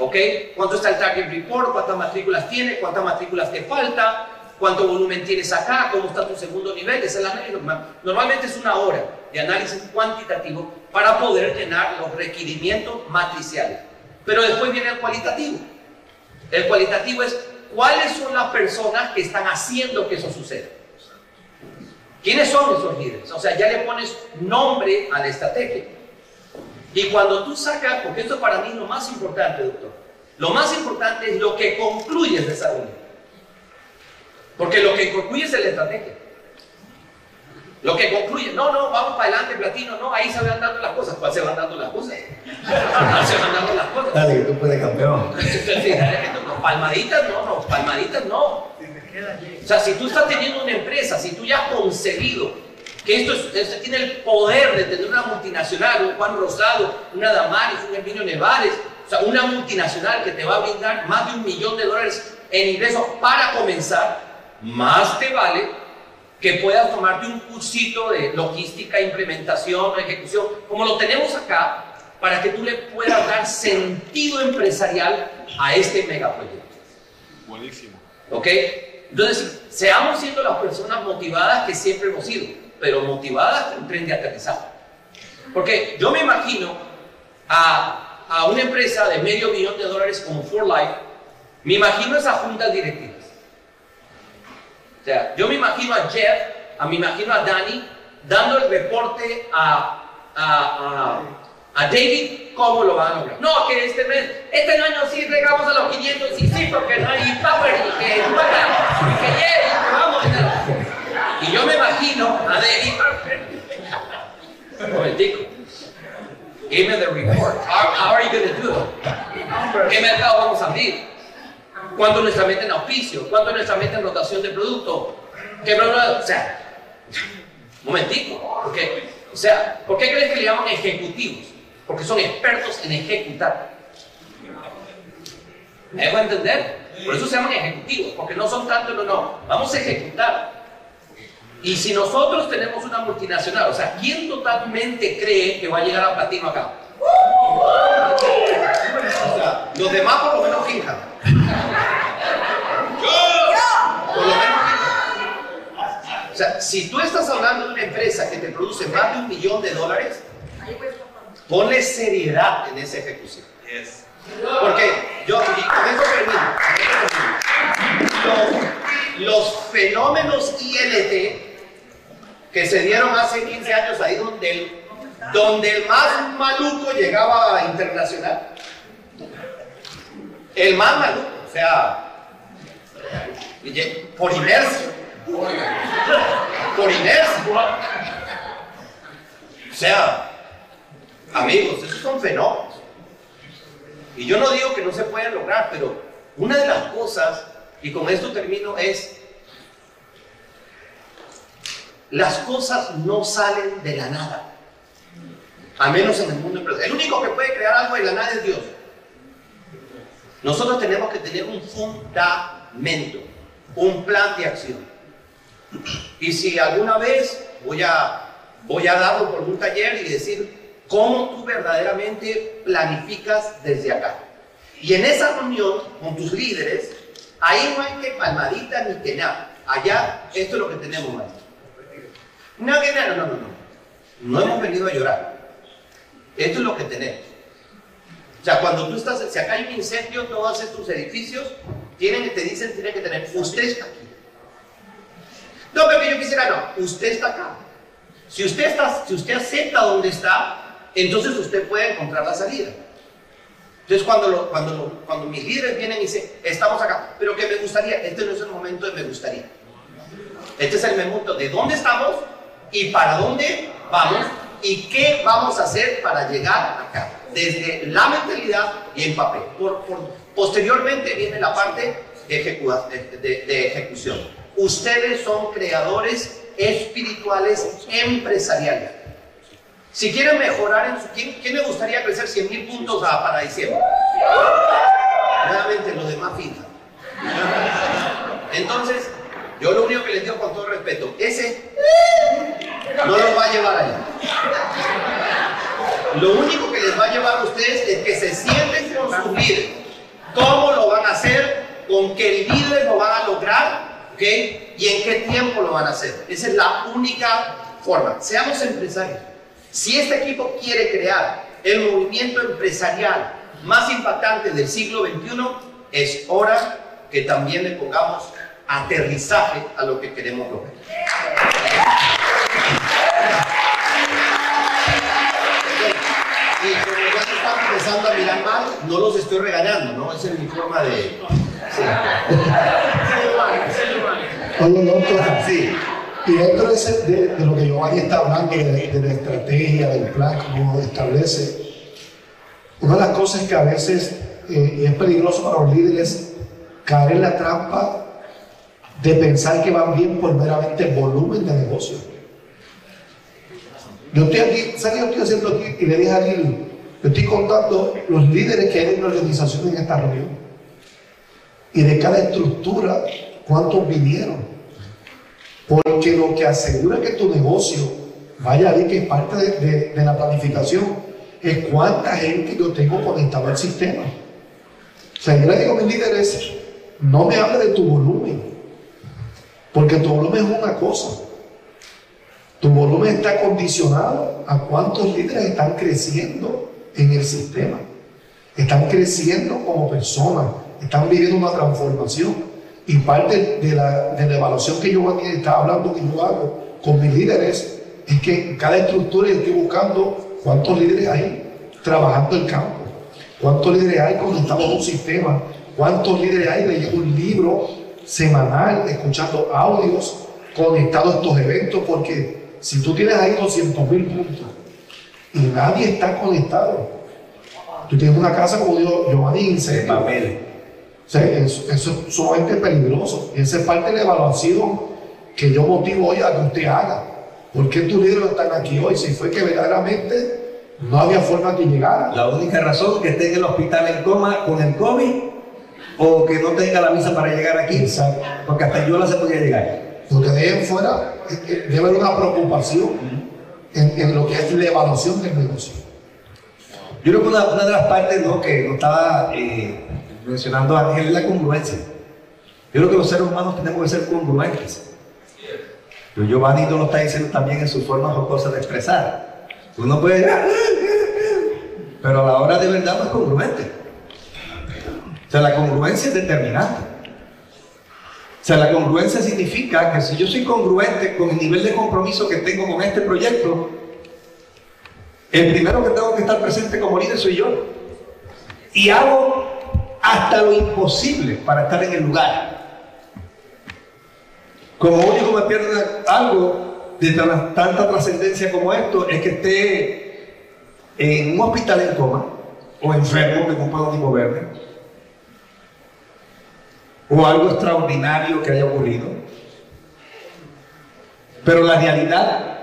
¿Ok? ¿Cuánto está el target report? ¿Cuántas matrículas tiene? ¿Cuántas matrículas te falta? ¿Cuánto volumen tienes acá? ¿Cómo está tu segundo nivel? Es la análisis. Normalmente es una hora de análisis cuantitativo para poder llenar los requerimientos matriciales. Pero después viene el cualitativo. El cualitativo es cuáles son las personas que están haciendo que eso suceda. ¿Quiénes son esos líderes? O sea, ya le pones nombre a la estrategia. Y cuando tú sacas, porque esto para mí es lo más importante, doctor, lo más importante es lo que concluyes de esa reunión. Porque lo que concluye es la estrategia. Lo que concluye, no, no, vamos para adelante, platino, no, ahí se van dando las cosas. ¿Cuál se van dando las cosas? se van dando las cosas. Dale, que tú puedes campeón. no, palmaditas no, no, palmaditas no. O sea, si tú estás teniendo una empresa, si tú ya has conseguido que esto, es, tiene el poder de tener una multinacional, un Juan Rosado, una Damaris, un Emilio Nevares, o sea, una multinacional que te va a brindar más de un millón de dólares en ingresos para comenzar, más te vale que puedas tomarte un cursito de logística, implementación, ejecución, como lo tenemos acá, para que tú le puedas dar sentido empresarial a este megaproyecto. Buenísimo. ¿Ok? Entonces, seamos siendo las personas motivadas que siempre hemos sido, pero motivadas con tren de aterrizaje. Porque yo me imagino a, a una empresa de medio millón de dólares como For Life, me imagino esa junta directiva o sea, yo me imagino a Jeff, a, me imagino a Danny dando el reporte a, a, a, David cómo lo van a lograr. No, que este mes, este año sí llegamos a los 500, sí, sí, porque no hay power y que, y que y que vamos. Y yo me imagino a David, momentico, give me the report. How, how are you going to do it? ¿Qué mercado vamos a abrir? ¿Cuánto nuestra meta en auspicio? ¿Cuánto nuestra meta en rotación de producto? ¿Qué problema? O sea, momentico. Porque, o sea, ¿por qué crees que le llaman ejecutivos? Porque son expertos en ejecutar. ¿Me dejo entender? Por eso se llaman ejecutivos, porque no son tanto, no, no. Vamos a ejecutar. Y si nosotros tenemos una multinacional, o sea, ¿quién totalmente cree que va a llegar a platino acá? Los demás por lo menos fijan. Por lo menos O sea, si tú estás hablando de una empresa que te produce más de un millón de dólares, ponle seriedad en esa ejecución. Porque yo, y con eso termino, los, fenómenos ILT que se dieron hace 15 años ahí donde el, donde el más maluco llegaba a internacional, el más maluco, o sea, por inercia. Por inercia. O sea, amigos, esos son fenómenos. Y yo no digo que no se puedan lograr, pero una de las cosas, y con esto termino, es las cosas no salen de la nada. A menos en el mundo. El único que puede crear algo de la nada es Dios. Nosotros tenemos que tener un fundamento, un plan de acción. Y si alguna vez voy a, voy a darlo por un taller y decir cómo tú verdaderamente planificas desde acá. Y en esa reunión con tus líderes, ahí no hay que palmadita ni que nada. Allá, esto es lo que tenemos, maestro. No, no, no, no, no. No hemos venido a llorar. Esto es lo que tenemos. O sea, cuando tú estás, si acá hay un incendio, todos estos edificios tienen, te dicen, tienen que tener, usted está aquí. No, pero yo quisiera, no, usted está acá. Si usted, está, si usted acepta donde está, entonces usted puede encontrar la salida. Entonces, cuando, cuando, cuando mis líderes vienen y dicen, estamos acá, pero que me gustaría, este no es el momento de me gustaría. Este es el momento de dónde estamos y para dónde vamos y qué vamos a hacer para llegar acá desde la mentalidad y en papel. Posteriormente viene la parte de, de ejecución. Ustedes son creadores espirituales empresariales. Si quieren mejorar en su... ¿Quién, quién le gustaría crecer 100 mil puntos a- para diciembre? Nuevamente, los demás fijan. Entonces, yo lo único que les digo con todo respeto, ese no los va a llevar allá. Lo único que les va a llevar a ustedes es que se sienten con. ¿Cómo lo van a hacer? ¿Con qué líderes lo van a lograr? ¿Ok? ¿Y en qué tiempo lo van a hacer? Esa es la única forma. Seamos empresarios. Si este equipo quiere crear el movimiento empresarial más impactante del siglo XXI, es hora que también le pongamos aterrizaje a lo que queremos lograr. Empezando a mirar mal, no los estoy regañando, ¿no? Esa es mi forma de... Sí. Oye, doctor, Sí. y dentro de, ese- de- de lo que Giovanni está hablando, de, de la estrategia, del plan, como establece, una de las cosas que a veces eh, es peligroso para los líderes caer en la trampa de pensar que van bien por meramente volumen de negocio. Yo estoy aquí, ¿sabes qué estoy haciendo aquí? Y le dije a Lili, yo estoy contando los líderes que hay en la organización en esta reunión. Y de cada estructura, ¿cuántos vinieron? Porque lo que asegura que tu negocio vaya bien, que es parte de, la planificación, es cuánta gente yo tengo conectado al sistema. O sea, yo le digo a mis líderes, no me hable de tu volumen, porque tu volumen es una cosa. Tu volumen está condicionado a cuántos líderes están creciendo en el sistema. Están creciendo como personas, están viviendo una transformación. Y parte de la, de la evaluación que yo estaba hablando, que yo hago con mis líderes, es que en cada estructura yo estoy buscando cuántos líderes hay trabajando el campo, cuántos líderes hay conectados a un sistema, cuántos líderes hay leyendo un libro semanal, escuchando audios, conectados a estos eventos, porque si tú tienes ahí 200 mil puntos y nadie está conectado, tú tienes una casa, como dijo Giovanni, incendio. papel. O sea, eso, eso es sumamente peligroso. Y esa es parte de la evaluación que yo motivo hoy a que usted haga. ¿Por qué tus líderes están aquí hoy? Si fue que verdaderamente no había forma que llegaran. La única razón que esté en el hospital en coma con el COVID o que no tenga la visa para llegar aquí, Exacto. porque hasta yo no se podía llegar. Porque de ahí en fuera eh, eh, debe haber una preocupación en, lo que es la evaluación del negocio. Yo creo que una, una de las partes ¿no? que nos estaba eh, mencionando Ángel es la congruencia. Yo creo que los seres humanos tenemos que ser congruentes. Pero Giovanni nos lo está diciendo también en sus formas jocosas de expresar. Uno puede, pero a la hora de verdad no es congruente. O sea, la congruencia es determinante. O sea, la congruencia significa que si yo soy congruente con el nivel de compromiso que tengo con este proyecto, el primero que tengo que estar presente como líder soy yo. Y hago hasta lo imposible para estar en el lugar. Como único me pierdo algo de tan- tanta trascendencia como esto, es que esté en un hospital en coma, o enfermo que no puedo ni moverme, o algo extraordinario que haya ocurrido. Pero la realidad,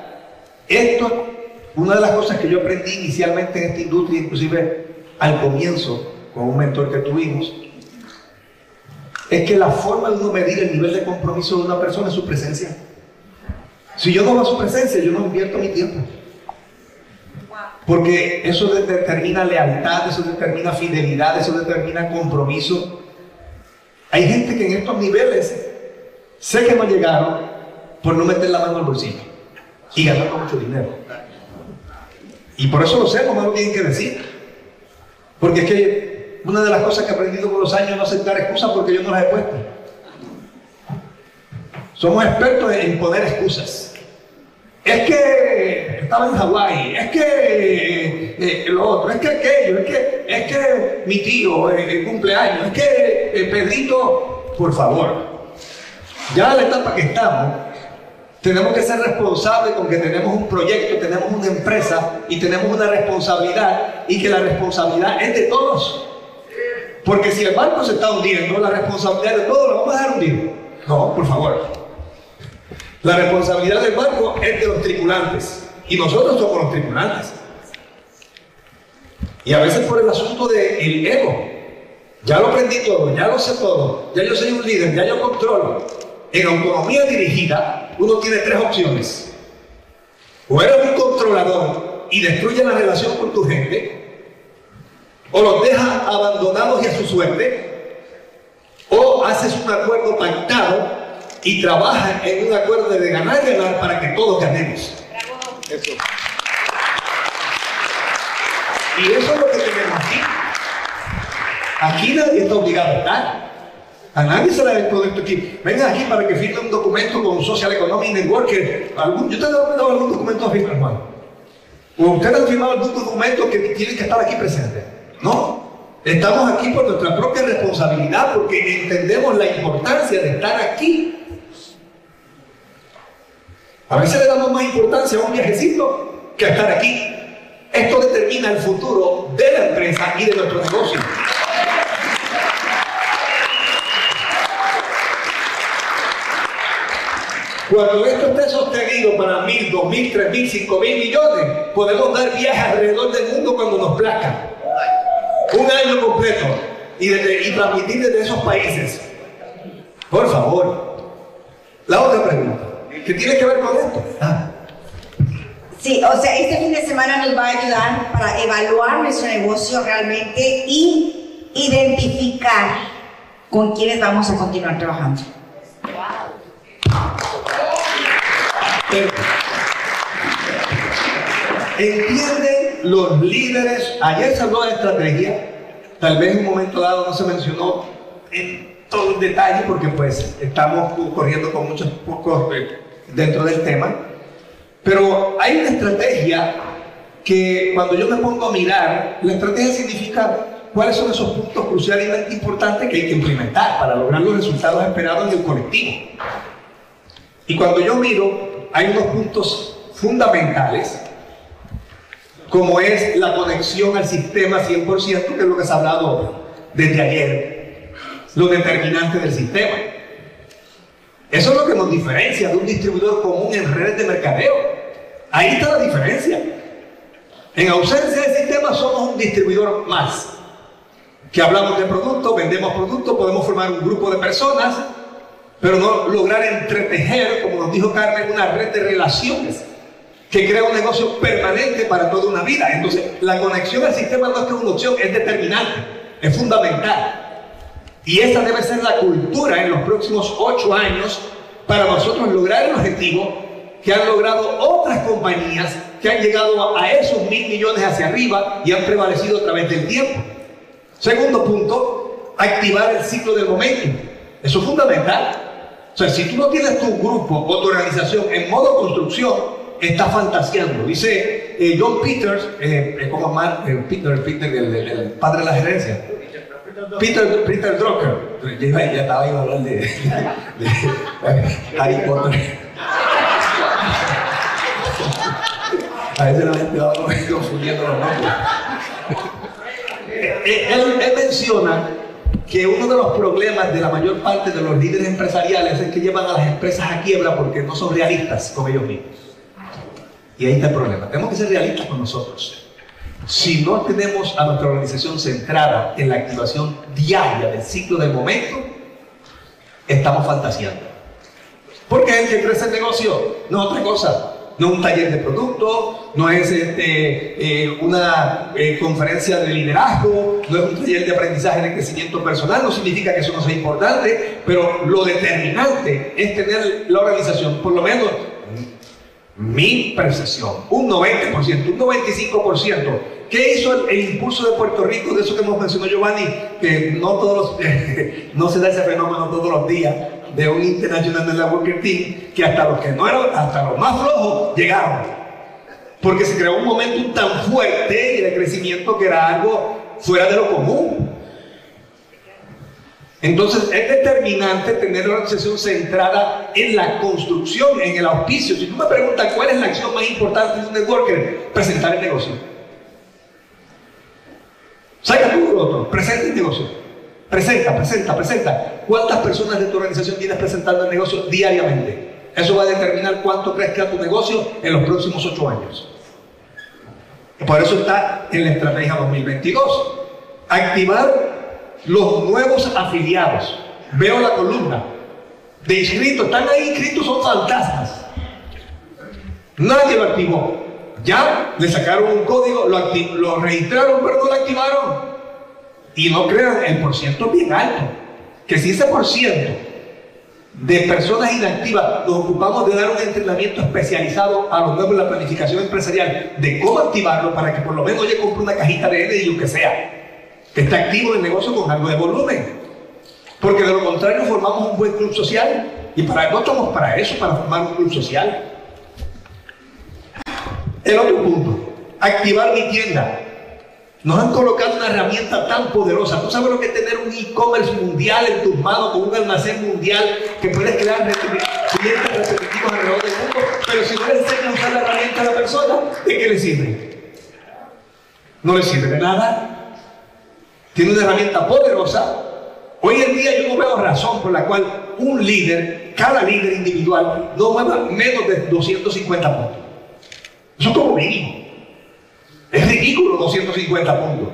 esto, una de las cosas que yo aprendí inicialmente en esta industria, inclusive al comienzo, con un mentor que tuvimos, es que la forma de uno medir el nivel de compromiso de una persona es su presencia. Si yo no veo su presencia, yo no invierto mi tiempo. Porque eso de- determina lealtad, eso determina fidelidad, eso determina compromiso. Hay gente que en estos niveles sé que no llegaron por no meter la mano al bolsillo y ganando mucho dinero. Y por eso lo sé, no lo tienen que decir. Porque es que una de las cosas que he aprendido con los años es no aceptar excusas porque yo no las he puesto. Somos expertos en poner excusas. Es que estaba en Hawái, es que eh, eh, lo otro, es que aquello, es que, es que mi tío, eh, el cumpleaños, es que eh, Pedrito, por favor, ya en la etapa que estamos, tenemos que ser responsables con que tenemos un proyecto, tenemos una empresa y tenemos una responsabilidad y que la responsabilidad es de todos. Porque si el barco se está hundiendo, la responsabilidad de todos lo vamos a dejar hundir. No, por favor. La responsabilidad del barco es de los tripulantes y nosotros somos los tripulantes. Y a veces por el asunto del ego. Ya lo aprendí todo, ya lo sé todo, ya yo soy un líder, ya yo controlo. En autonomía dirigida, uno tiene tres opciones. O eres un controlador y destruye la relación con tu gente, o los dejas abandonados y a su suerte, o haces un acuerdo pactado y trabajas en un acuerdo de ganar y ganar para que todos ganemos. Eso. Y eso es lo que tenemos aquí. Aquí nadie está obligado a estar. A nadie se le da todo esto aquí. Vengan aquí para que firme un documento con Social Economic Network. algún, yo te he dado algún documento a firmar, hermano. ¿O ustedes han firmado algún documento que tienen que estar aquí presentes? No. Estamos aquí por nuestra propia responsabilidad porque entendemos la importancia de estar aquí. A veces le damos más importancia a un viajecito que a estar aquí. Esto determina el futuro de la empresa y de nuestro negocio. Cuando esto esté sostenido para mil, dos mil, tres mil, cinco mil millones, podemos dar viajes alrededor del mundo cuando nos plazca. Un año completo y, transmitir desde esos países. Por favor. La otra pregunta. ¿Qué tiene que ver con esto? Ah. Sí, o sea, este fin de semana nos va a ayudar para evaluar nuestro negocio realmente y identificar con quiénes vamos a continuar trabajando. ¿Entienden los líderes? Ayer se habló de estrategia, tal vez en un momento dado no se mencionó en todo el detalle porque pues estamos corriendo con muchos pocos eh, dentro del tema pero hay una estrategia que cuando yo me pongo a mirar, la estrategia significa cuáles son esos puntos crucialmente importantes que hay que implementar para lograr los resultados esperados del colectivo. Y cuando yo miro, hay unos puntos fundamentales, como es la conexión al sistema 100%, que es lo que se ha hablado desde ayer, lo determinante del sistema. Eso es lo que nos diferencia de un distribuidor común en redes de mercadeo. Ahí está la diferencia. En ausencia de sistema somos un distribuidor más. Que hablamos de productos, vendemos productos, podemos formar un grupo de personas, pero no lograr entretejer, como nos dijo Carmen, una red de relaciones que crea un negocio permanente para toda una vida. Entonces, la conexión al sistema no es que una opción, es determinante, es fundamental. Y esa debe ser la cultura en los próximos ocho años para nosotros lograr el objetivo que han logrado otras compañías que han llegado a esos mil millones hacia arriba y han prevalecido a través del tiempo. Segundo punto, activar el ciclo del momento. Eso es fundamental. O sea, si tú no tienes tu grupo o tu organización en modo construcción, estás fantaseando. Dice eh, John Peters, eh, es como más, eh, el padre de la gerencia. Peter, Peter Drucker. Ya estaba iba a hablar de, Harry Potter. A veces la gente va confundiendo los nombres. Eh, eh, él, él menciona que uno de los problemas de la mayor parte de los líderes empresariales es que llevan a las empresas a quiebra porque no son realistas con ellos mismos. Y ahí está el problema. Tenemos que ser realistas con nosotros. Si no tenemos a nuestra organización centrada en la activación diaria del ciclo del momento, estamos fantaseando. Porque el que crece el negocio no es otra cosa. No es un taller de producto, no es este, eh, una eh, conferencia de liderazgo, no es un taller de aprendizaje de crecimiento personal, no significa que eso no sea importante, pero lo determinante es tener la organización, por lo menos mi percepción, un 90%, un 95%. ¿Qué hizo el, impulso de Puerto Rico, de eso que hemos mencionado Giovanni, que no, todos no se da ese fenómeno todos los días, de un International Networker Team, que hasta los que no eran, hasta los más flojos, llegaron. Porque se creó un momento tan fuerte de crecimiento que era algo fuera de lo común. Entonces es determinante tener una organización centrada en la construcción, en el auspicio. Si tú me preguntas cuál es la acción más importante de un networker, presentar el negocio. Saca tu otro, presenta el negocio. Presenta, presenta, presenta. ¿Cuántas personas de tu organización tienes presentando el negocio diariamente? Eso va a determinar cuánto crezca tu negocio en los próximos ocho años. Por eso está en la estrategia 2022. Activar los nuevos afiliados. Veo la columna de inscritos. Están ahí inscritos, son fantasmas. Nadie lo activó. Ya le sacaron un código, lo, registraron, pero no lo activaron. Y no crean, el porciento es bien alto. Que si ese por ciento de personas inactivas nos ocupamos de dar un entrenamiento especializado a los nuevos en la planificación empresarial de cómo activarlo para que por lo menos yo compre una cajita de N y lo que sea, que está activo el negocio con algo de volumen. Porque de lo contrario formamos un buen club social y para no estamos para eso, para formar un club social. El otro punto, activar mi tienda. Nos han colocado una herramienta tan poderosa. ¿Tú sabes lo que es tener un e-commerce mundial en tus manos con un almacén mundial que puedes crear clientes repetitivos alrededor del mundo? Pero si no le enseñas a usar la herramienta a la persona, ¿de qué le sirve? No le sirve de nada. Tiene una herramienta poderosa. Hoy en día yo no veo razón por la cual un líder, cada líder individual, no mueva menos de 250 puntos. Eso es como mínimo. Es ridículo 250 puntos.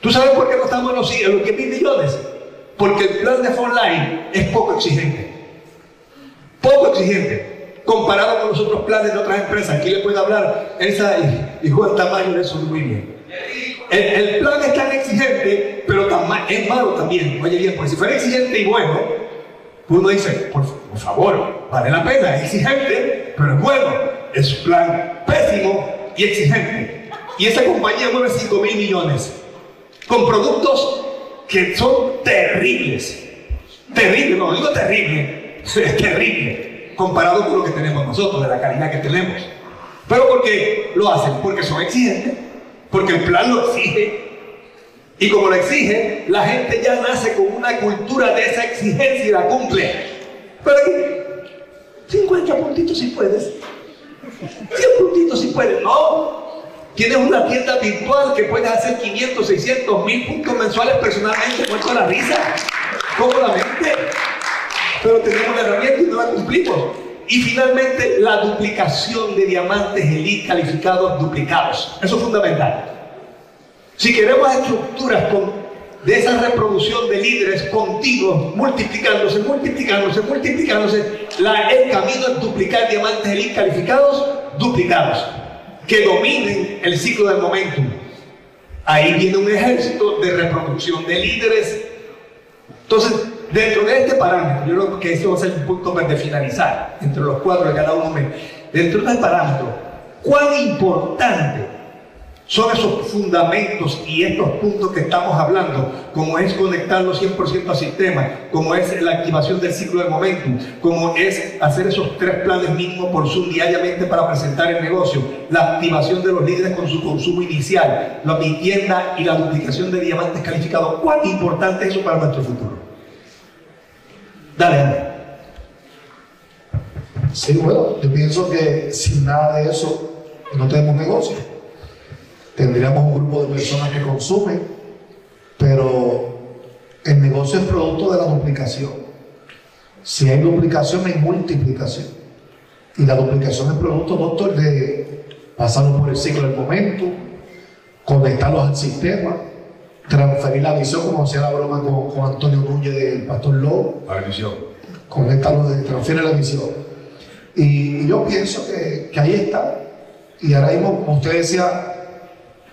¿Tú sabes por qué no estamos en los, en los 10 mil millones? Porque el plan de Line es poco exigente. Poco exigente. Comparado con los otros planes de otras empresas. Aquí le puede hablar Elsa y, Juan Tamayo de eso muy bien. El, plan es tan exigente, pero es malo también. Oye bien, pues si fuera exigente y bueno, uno dice, por, por favor, vale la pena, es exigente, pero es bueno. Es un plan pésimo y exigente. Y esa compañía mueve 5 mil millones con productos que son terribles. Terrible, no digo terrible, es terrible comparado con lo que tenemos nosotros, de la calidad que tenemos. Pero ¿por qué lo hacen? Porque son exigentes, porque el plan lo exige. Y como lo exige, la gente ya nace con una cultura de esa exigencia y la cumple. Pero 50 puntitos si puedes. 100 puntitos si puedes. No. Tienes una tienda virtual que puedes hacer 500, 600, 1000 puntos mensuales personalmente, muerto la risa, cómodamente. Pero tenemos la herramienta y no la cumplimos. Y finalmente, la duplicación de diamantes elite calificados duplicados. Eso es fundamental. Si queremos estructuras con de esa reproducción de líderes continuos, multiplicándose, multiplicándose, multiplicándose, el camino es duplicar diamantes elite calificados, duplicados, que dominen el ciclo del momentum. Ahí viene un ejército de reproducción de líderes. Entonces, dentro de este parámetro, yo creo que eso va a ser un punto de finalizar, entre los cuatro de cada uno, dentro de este parámetro, cuán importante son esos fundamentos y estos puntos que estamos hablando, como es conectarlo 100% al sistema, como es la activación del ciclo de momentum, como es hacer esos tres planes mínimos por Zoom diariamente para presentar el negocio, la activación de los líderes con su consumo inicial, la tienda y la duplicación de diamantes calificados. ¿Cuán importante es eso para nuestro futuro? Dale, André. Sí, bueno, yo pienso que sin nada de eso no tenemos negocio tendríamos un grupo de personas que consumen, pero el negocio es producto de la duplicación. Si hay duplicación, hay multiplicación. Y la duplicación es producto, doctor, de pasarlo por el ciclo del momento, conectarlos al sistema, transferir la visión, como hacía la broma con, Antonio Núñez del Pastor Lobo. La visión. Conectarlo, transfiere la visión. Y, yo pienso que, que ahí está. Y ahora mismo, como usted decía,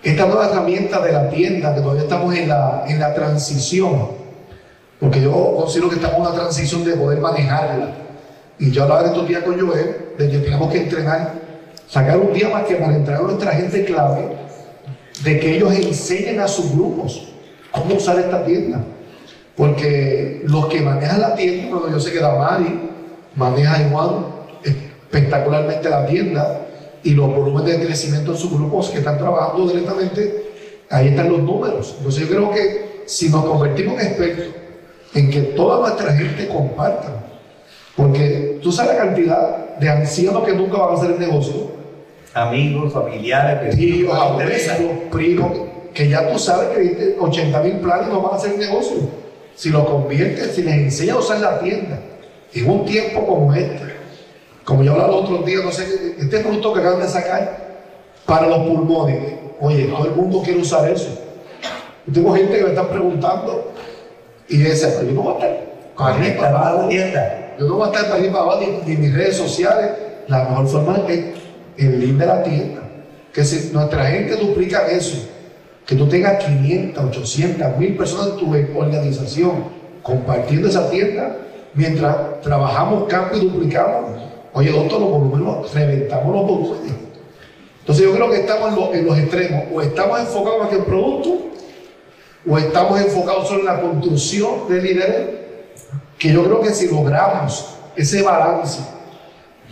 esta nueva herramienta de la tienda, que todavía estamos en la, en la transición, porque yo considero que estamos en una transición de poder manejarla. Y yo hablaba de estos días con Joel, de que tenemos que entrenar, sacar un día más que para entrenar a nuestra gente clave, de que ellos enseñen a sus grupos cómo usar esta tienda. Porque los que manejan la tienda, bueno, yo sé que Damari maneja igual espectacularmente la tienda, y los volúmenes de crecimiento en sus grupos que están trabajando directamente, ahí están los números. Entonces yo creo que si nos convertimos en expertos en que toda nuestra gente comparta, porque tú sabes la cantidad de ancianos que nunca van a hacer el negocio, amigos, familiares, tíos, abuelos, primos, que ya tú sabes que 80 mil planes no van a hacer negocio. Si lo conviertes, si les enseñas a usar la tienda en un tiempo como este, como yo hablaba los otros días, no sé, este producto que acaban de sacar para los pulmones, oye, todo el mundo quiere usar eso. Yo tengo gente que me está preguntando y dice, pero yo no voy a estar para la tienda. Yo no voy a estar para arriba abajo ni, en mis redes sociales. La mejor forma es el link de la tienda. Que si nuestra gente duplica eso, que tú tengas 500, 800, 1000 personas en tu organización compartiendo esa tienda, mientras trabajamos, cambio y duplicamos, oye, doctor, los volúmenes, reventamos los volúmenes. Entonces yo creo que estamos en, los extremos, o estamos enfocados en el producto, o estamos enfocados solo en la construcción de líderes, que yo creo que si logramos ese balance,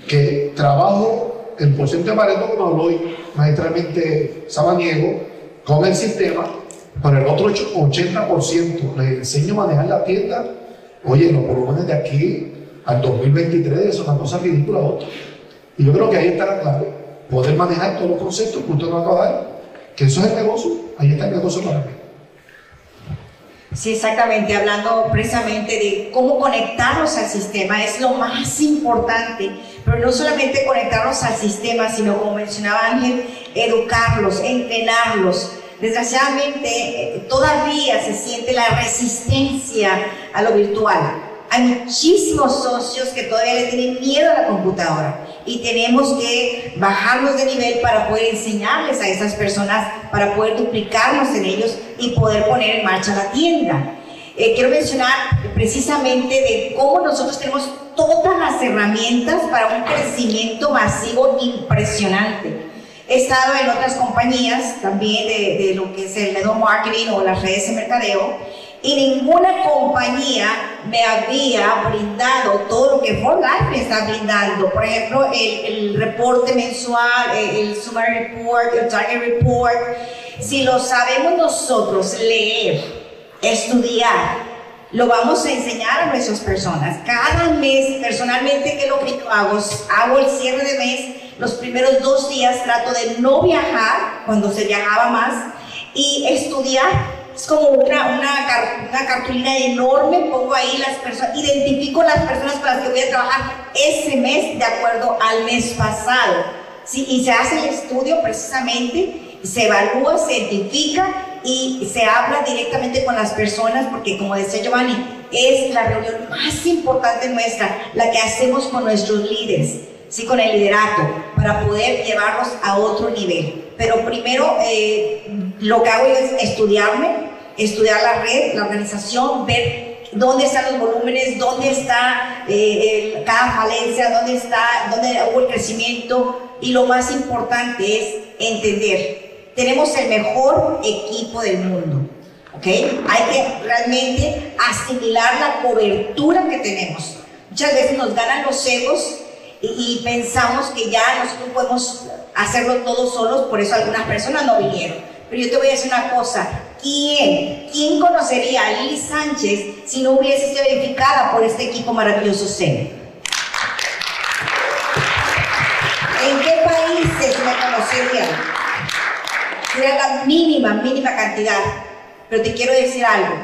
que trabajo el porcentaje de Pareto, como habló hoy maestralmente Sabaniego, con el sistema, para el otro 80% les enseño a manejar la tienda, oye, los volúmenes de aquí al 2023 es una cosa ridícula otra. Y yo creo que ahí está la clave, poder manejar todos los conceptos que usted nos acaba de dar, que eso es el negocio, ahí está el negocio para mí. Sí, exactamente, hablando precisamente de cómo conectarlos al sistema es lo más importante, pero no solamente conectarlos al sistema, sino como mencionaba Ángel, educarlos, entrenarlos. Desgraciadamente, eh, todavía se siente la resistencia a lo virtual. Hay muchísimos socios que todavía le tienen miedo a la computadora y tenemos que bajarlos de nivel para poder enseñarles a esas personas, para poder duplicarnos en ellos y poder poner en marcha la tienda. Eh, quiero mencionar precisamente de cómo nosotros tenemos todas las herramientas para un crecimiento masivo impresionante. He estado en otras compañías también de, lo que es el network marketing o las redes de mercadeo y ninguna compañía me había brindado todo lo que Life me está brindando. Por ejemplo, el, reporte mensual, el, Summary Report, el Target Report. Si lo sabemos nosotros leer, estudiar, lo vamos a enseñar a nuestras personas. Cada mes, personalmente, ¿qué es lo que hago? Hago el cierre de mes. Los primeros dos días trato de no viajar, cuando se viajaba más, y estudiar es como una, una, una, cartulina enorme, pongo ahí las personas, identifico las personas con las que voy a trabajar ese mes de acuerdo al mes pasado. ¿sí? Y se hace el estudio precisamente, se evalúa, se identifica y se habla directamente con las personas, porque como decía Giovanni, es la reunión más importante nuestra, la que hacemos con nuestros líderes, ¿sí? con el liderato, para poder llevarlos a otro nivel. Pero primero eh, lo que hago es estudiarme, estudiar la red, la organización, ver dónde están los volúmenes, dónde está eh, cada falencia, dónde está, dónde hubo el crecimiento y lo más importante es entender, tenemos el mejor equipo del mundo, ¿ok? Hay que realmente asimilar la cobertura que tenemos. Muchas veces nos ganan los egos y, pensamos que ya nosotros podemos hacerlo todos solos, por eso algunas personas no vinieron. Pero yo te voy a decir una cosa, ¿quién, quién conocería a Lili Sánchez si no hubiese sido verificada por este equipo maravilloso CEN? ¿En qué países me conocerían? Era la mínima, mínima cantidad. Pero te quiero decir algo,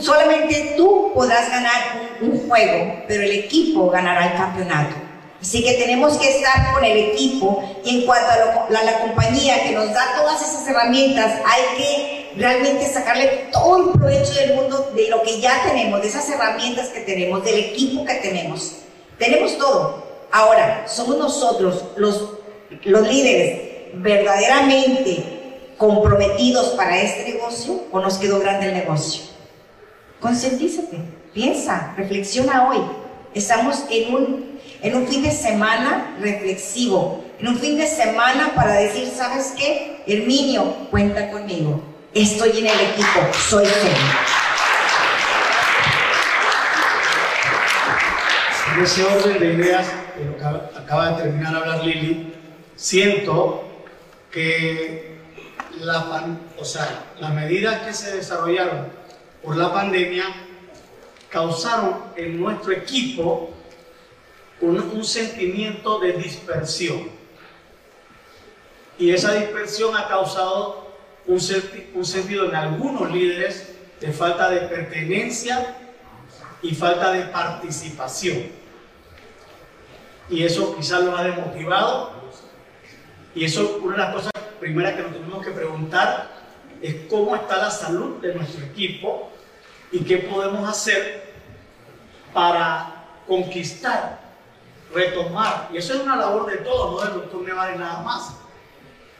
solamente tú podrás ganar un, juego, pero el equipo ganará el campeonato. Así que tenemos que estar con el equipo y en cuanto a, la compañía que nos da todas esas herramientas, hay que realmente sacarle todo el provecho del mundo de lo que ya tenemos, de esas herramientas que tenemos, del equipo que tenemos. Tenemos todo. Ahora, somos nosotros los, los líderes verdaderamente comprometidos para este negocio o nos quedó grande el negocio? Concientízate, piensa, reflexiona hoy. Estamos en un, en un fin de semana reflexivo, en un fin de semana para decir, ¿sabes qué? Herminio, cuenta conmigo. Estoy en el equipo, soy feliz. En ese orden de ideas que acaba de terminar de hablar Lili, siento que la, o sea, las medidas que se desarrollaron por la pandemia causaron en nuestro equipo un, sentimiento de dispersión. Y esa dispersión ha causado un, un sentido en algunos líderes de falta de pertenencia y falta de participación. y eso quizás lo ha desmotivado. Y eso, una de las cosas primeras que nos tenemos que preguntar es cómo está la salud de nuestro equipo y qué podemos hacer para conquistar, retomar. Y eso es una labor de todos, no del doctor Nevares nada más.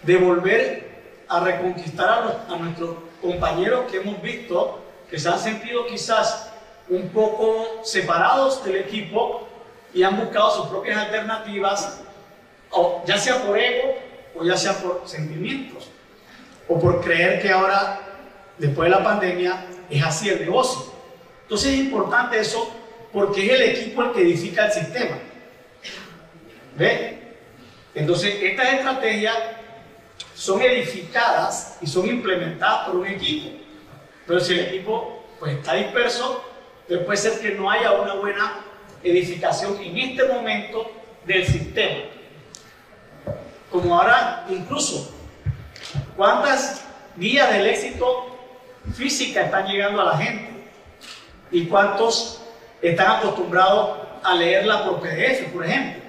De volver a reconquistar a, nuestros compañeros que hemos visto que se han sentido quizás un poco separados del equipo y han buscado sus propias alternativas, ya sea por ego o ya sea por sentimientos, o por creer que ahora, después de la pandemia, es así el negocio. Entonces es importante eso porque es el equipo el que edifica el sistema. ¿Ve? Entonces estas estrategias son edificadas y son implementadas por un equipo. Pero si el equipo pues, está disperso, pues puede ser que no haya una buena edificación en este momento del sistema. Como ahora, incluso, ¿cuántas guías del éxito física están llegando a la gente? ¿Y cuántos están acostumbrados a leerla por PDF, por ejemplo?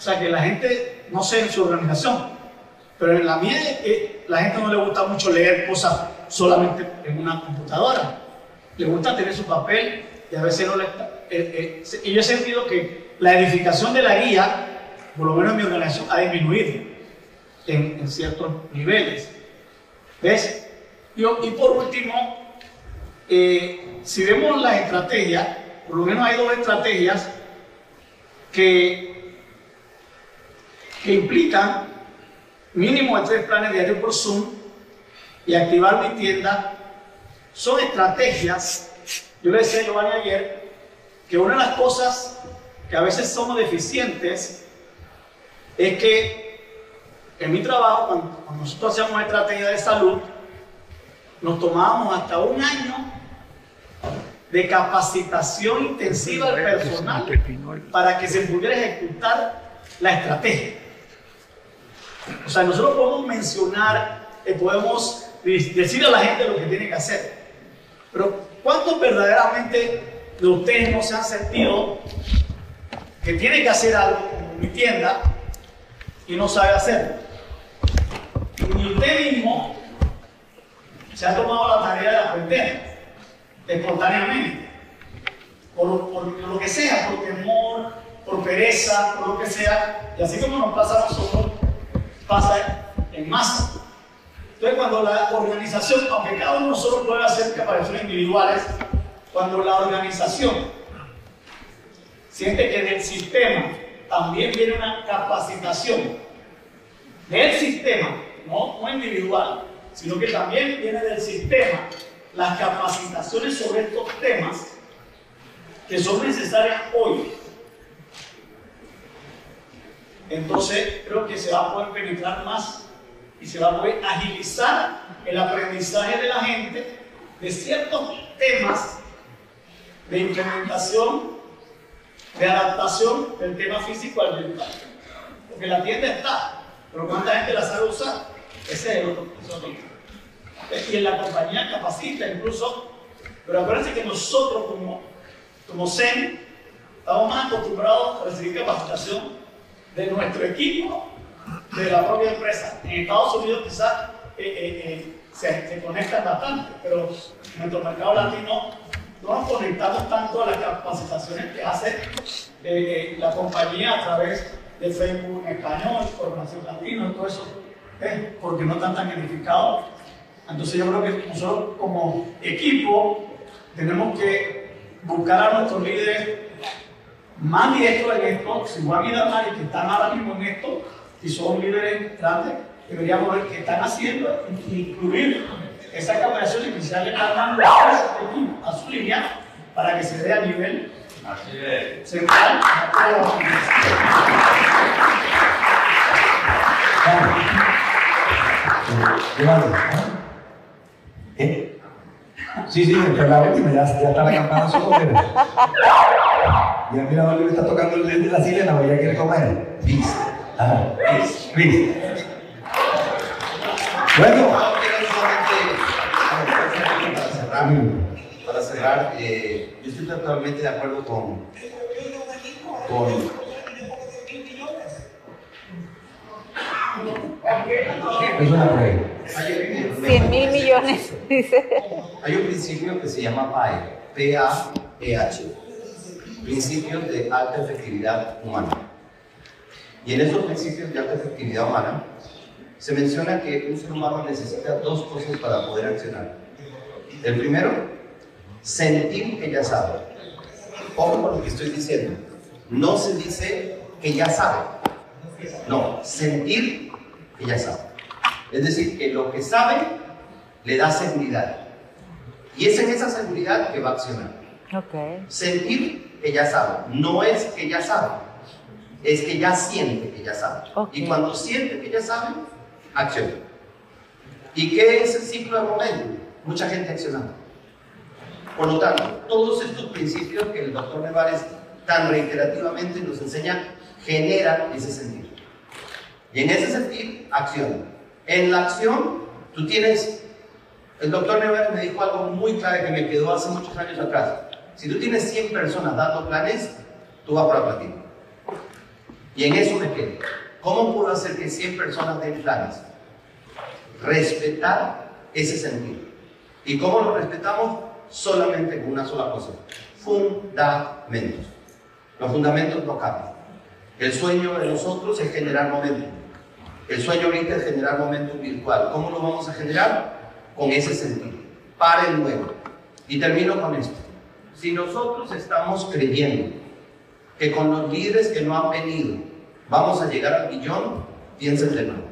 O sea, que la gente, no sé en su organización, pero en la mía eh, la gente no le gusta mucho leer cosas solamente en una computadora. Le gusta tener su papel y a veces no le... Eh, eh, y yo he sentido que la edificación de la guía, por lo menos en mi organización, ha disminuido en, ciertos niveles. ¿Ves? Y, y por último, si vemos las estrategias, por lo menos hay dos estrategias que, que implican mínimo de tres planes diarios por Zoom y activar mi tienda son estrategias. Yo le decía a Giovanni ayer que una de las cosas que a veces somos deficientes es que en mi trabajo, cuando, nosotros hacíamos estrategia de salud, nos tomábamos hasta un año de capacitación intensiva del personal para que se pudiera ejecutar la estrategia. O sea, nosotros podemos mencionar, eh, podemos decir a la gente lo que tiene que hacer. Pero ¿cuántos verdaderamente de ustedes no se han sentido que tiene que hacer algo en mi tienda y no sabe hacerlo? Y usted mismo se ha tomado la tarea de aprender espontáneamente. Por, por, lo que sea, por temor, por pereza, por lo que sea. Y así como nos pasa a nosotros, pasa en masa. Entonces, cuando la organización, aunque cada uno solo puede hacer capacitaciones individuales, cuando la organización siente que del sistema también viene una capacitación del sistema, no, no individual, sino que también viene del sistema las capacitaciones sobre estos temas que son necesarias hoy entonces creo que se va a poder penetrar más y se va a poder agilizar el aprendizaje de la gente de ciertos temas de implementación, de adaptación del tema físico al mental. Porque la tienda está, pero ¿cuánta gente la sabe usar? Ese es el otro, Y en la compañía capacita incluso, pero acuérdense que nosotros como, como CEN estamos más acostumbrados a recibir capacitación de nuestro equipo, de la propia empresa. En Estados Unidos quizás eh, eh, eh, se, conectan bastante, pero en nuestro mercado latino no nos conectamos tanto a las capacitaciones que hace la compañía a través de Facebook en español, formación latino, todo eso, porque no están tan edificados. Entonces yo creo que nosotros como equipo tenemos que buscar a nuestros líderes más directos en esto, si Juan y Damari, que están ahora mismo en esto, y son líderes grandes, deberíamos ver qué están haciendo e incluir esa capacitación inicial que están dando a su línea para que se dé a nivel central ¿Eh? Sí, sí, pero la última, ya, ya está la campana sobre. Y el mirador le está tocando el dedo de la sirena, porque ya quiere comer. Pis. Ah, pis. Bueno. Ah, para cerrar, eh, yo estoy totalmente de acuerdo con, con Es una ley. 100 mil millones, dice. Hay un principio que se llama PAE, P-A-E-H principios de alta efectividad humana. Y en esos principios de alta efectividad humana se menciona que un ser humano necesita dos cosas para poder accionar. El primero, sentir que ya sabe. Ojo con lo que estoy diciendo. No se dice que ya sabe. No, sentir que ya sabe. Es decir, que lo que sabe le da seguridad. Y es en esa seguridad que va a accionar. Ok. Sentir que ya sabe. No es que ya sabe. Es que ya siente que ya sabe. Ok. Y cuando siente que ya sabe, acciona. ¿Y qué es el ciclo de momento? Mucha gente accionando. Por lo tanto, todos estos principios que el doctor Nevares tan reiterativamente nos enseña generan ese sentido. Y en ese sentido, acción. En la acción, tú tienes, el doctor Nevares me dijo algo muy clave que me quedó hace muchos años atrás. Si tú tienes 100 personas dando planes, tú vas para platino. Y en eso me quedo. ¿Cómo puedo hacer que 100 personas den planes? Respetar ese sentido. ¿Y cómo lo respetamos? Solamente con una sola cosa. Fundamentos. Los fundamentos no cambian. El sueño de nosotros es generar momentum. El sueño ahorita es generar momentum virtual. ¿Cómo lo vamos a generar? Con ese sentido. Para el nuevo. Y termino con esto. Si nosotros estamos creyendo que con los líderes que no han venido vamos a llegar al millón, piensen de nuevo.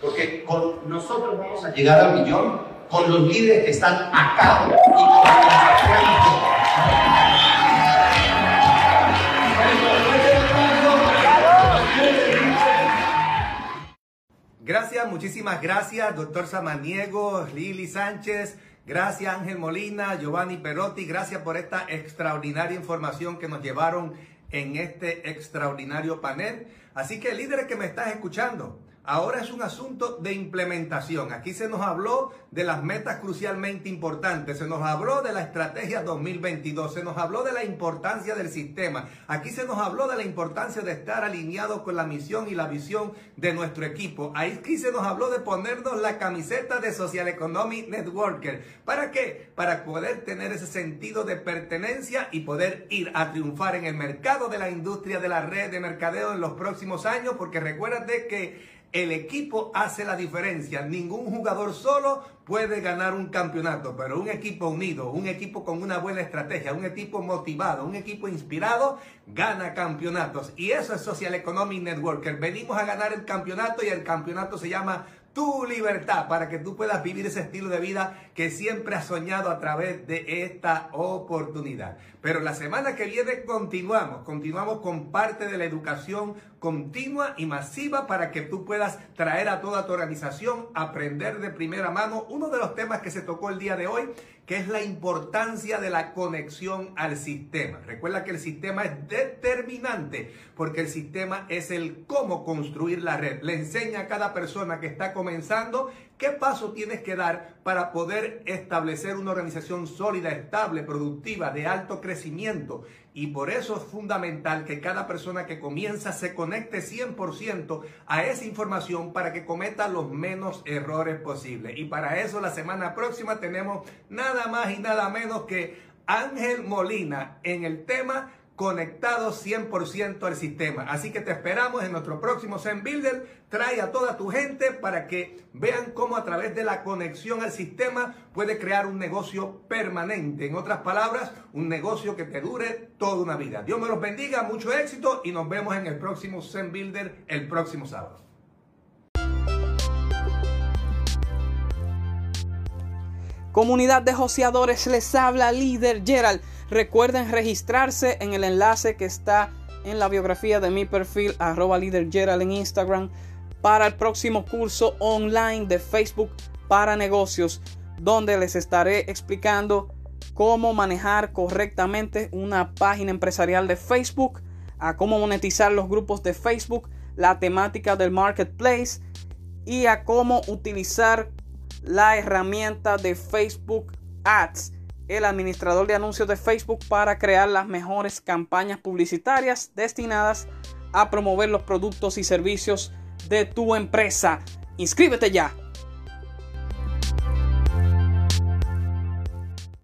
Porque con nosotros vamos a llegar al millón con los líderes que están acá y con Gracias, muchísimas gracias, doctor Samaniego, Lili Sánchez, gracias Ángel Molina, Giovanni Perotti, gracias por esta extraordinaria información que nos llevaron en este extraordinario panel. Así que líderes que me estás escuchando, ahora es un asunto de implementación. Aquí se nos habló de las metas crucialmente importantes, se nos habló de la estrategia 2022, se nos habló de la importancia del sistema, aquí se nos habló de la importancia de estar alineados con la misión y la visión de nuestro equipo. Aquí se nos habló de ponernos la camiseta de Social Economic Networker. ¿Para qué? Para poder tener ese sentido de pertenencia y poder ir a triunfar en el mercado de la industria de la red de mercadeo en los próximos años, porque recuérdate que el equipo hace la diferencia. Ningún jugador solo puede ganar un campeonato, pero un equipo unido, un equipo con una buena estrategia, un equipo motivado, un equipo inspirado, gana campeonatos. Y eso es Social Economic Networker. Venimos a ganar el campeonato y el campeonato se llama tu libertad para que tú puedas vivir ese estilo de vida que siempre has soñado a través de esta oportunidad. Pero la semana que viene continuamos, continuamos con parte de la educación continua y masiva para que tú puedas traer a toda tu organización, aprender de primera mano uno de los temas que se tocó el día de hoy, que es la importancia de la conexión al sistema. Recuerda que el sistema es determinante porque el sistema es el cómo construir la red. Le enseña a cada persona que está comenzando qué paso tienes que dar para poder establecer una organización sólida, estable, productiva, de alto crecimiento. Y por eso es fundamental que cada persona que comienza se conecte 100% a esa información para que cometa los menos errores posibles. Y para eso la semana próxima tenemos nada más y nada menos que Ángel Molina en el tema conectado 100% al sistema. Así que te esperamos en nuestro próximo Zen Builder. Trae a toda tu gente para que vean cómo a través de la conexión al sistema puede crear un negocio permanente. En otras palabras, un negocio que te dure toda una vida. Dios me los bendiga, mucho éxito y nos vemos en el próximo Zen Builder el próximo sábado. Comunidad de joseadores, les habla líder Gerald. Recuerden registrarse en el enlace que está en la biografía de mi perfil, arroba líder en Instagram, para el próximo curso online de Facebook para negocios, donde les estaré explicando cómo manejar correctamente una página empresarial de Facebook, a cómo monetizar los grupos de Facebook, la temática del marketplace y a cómo utilizar la herramienta de Facebook Ads, el administrador de anuncios de Facebook para crear las mejores campañas publicitarias destinadas a promover los productos y servicios de tu empresa. Inscríbete ya.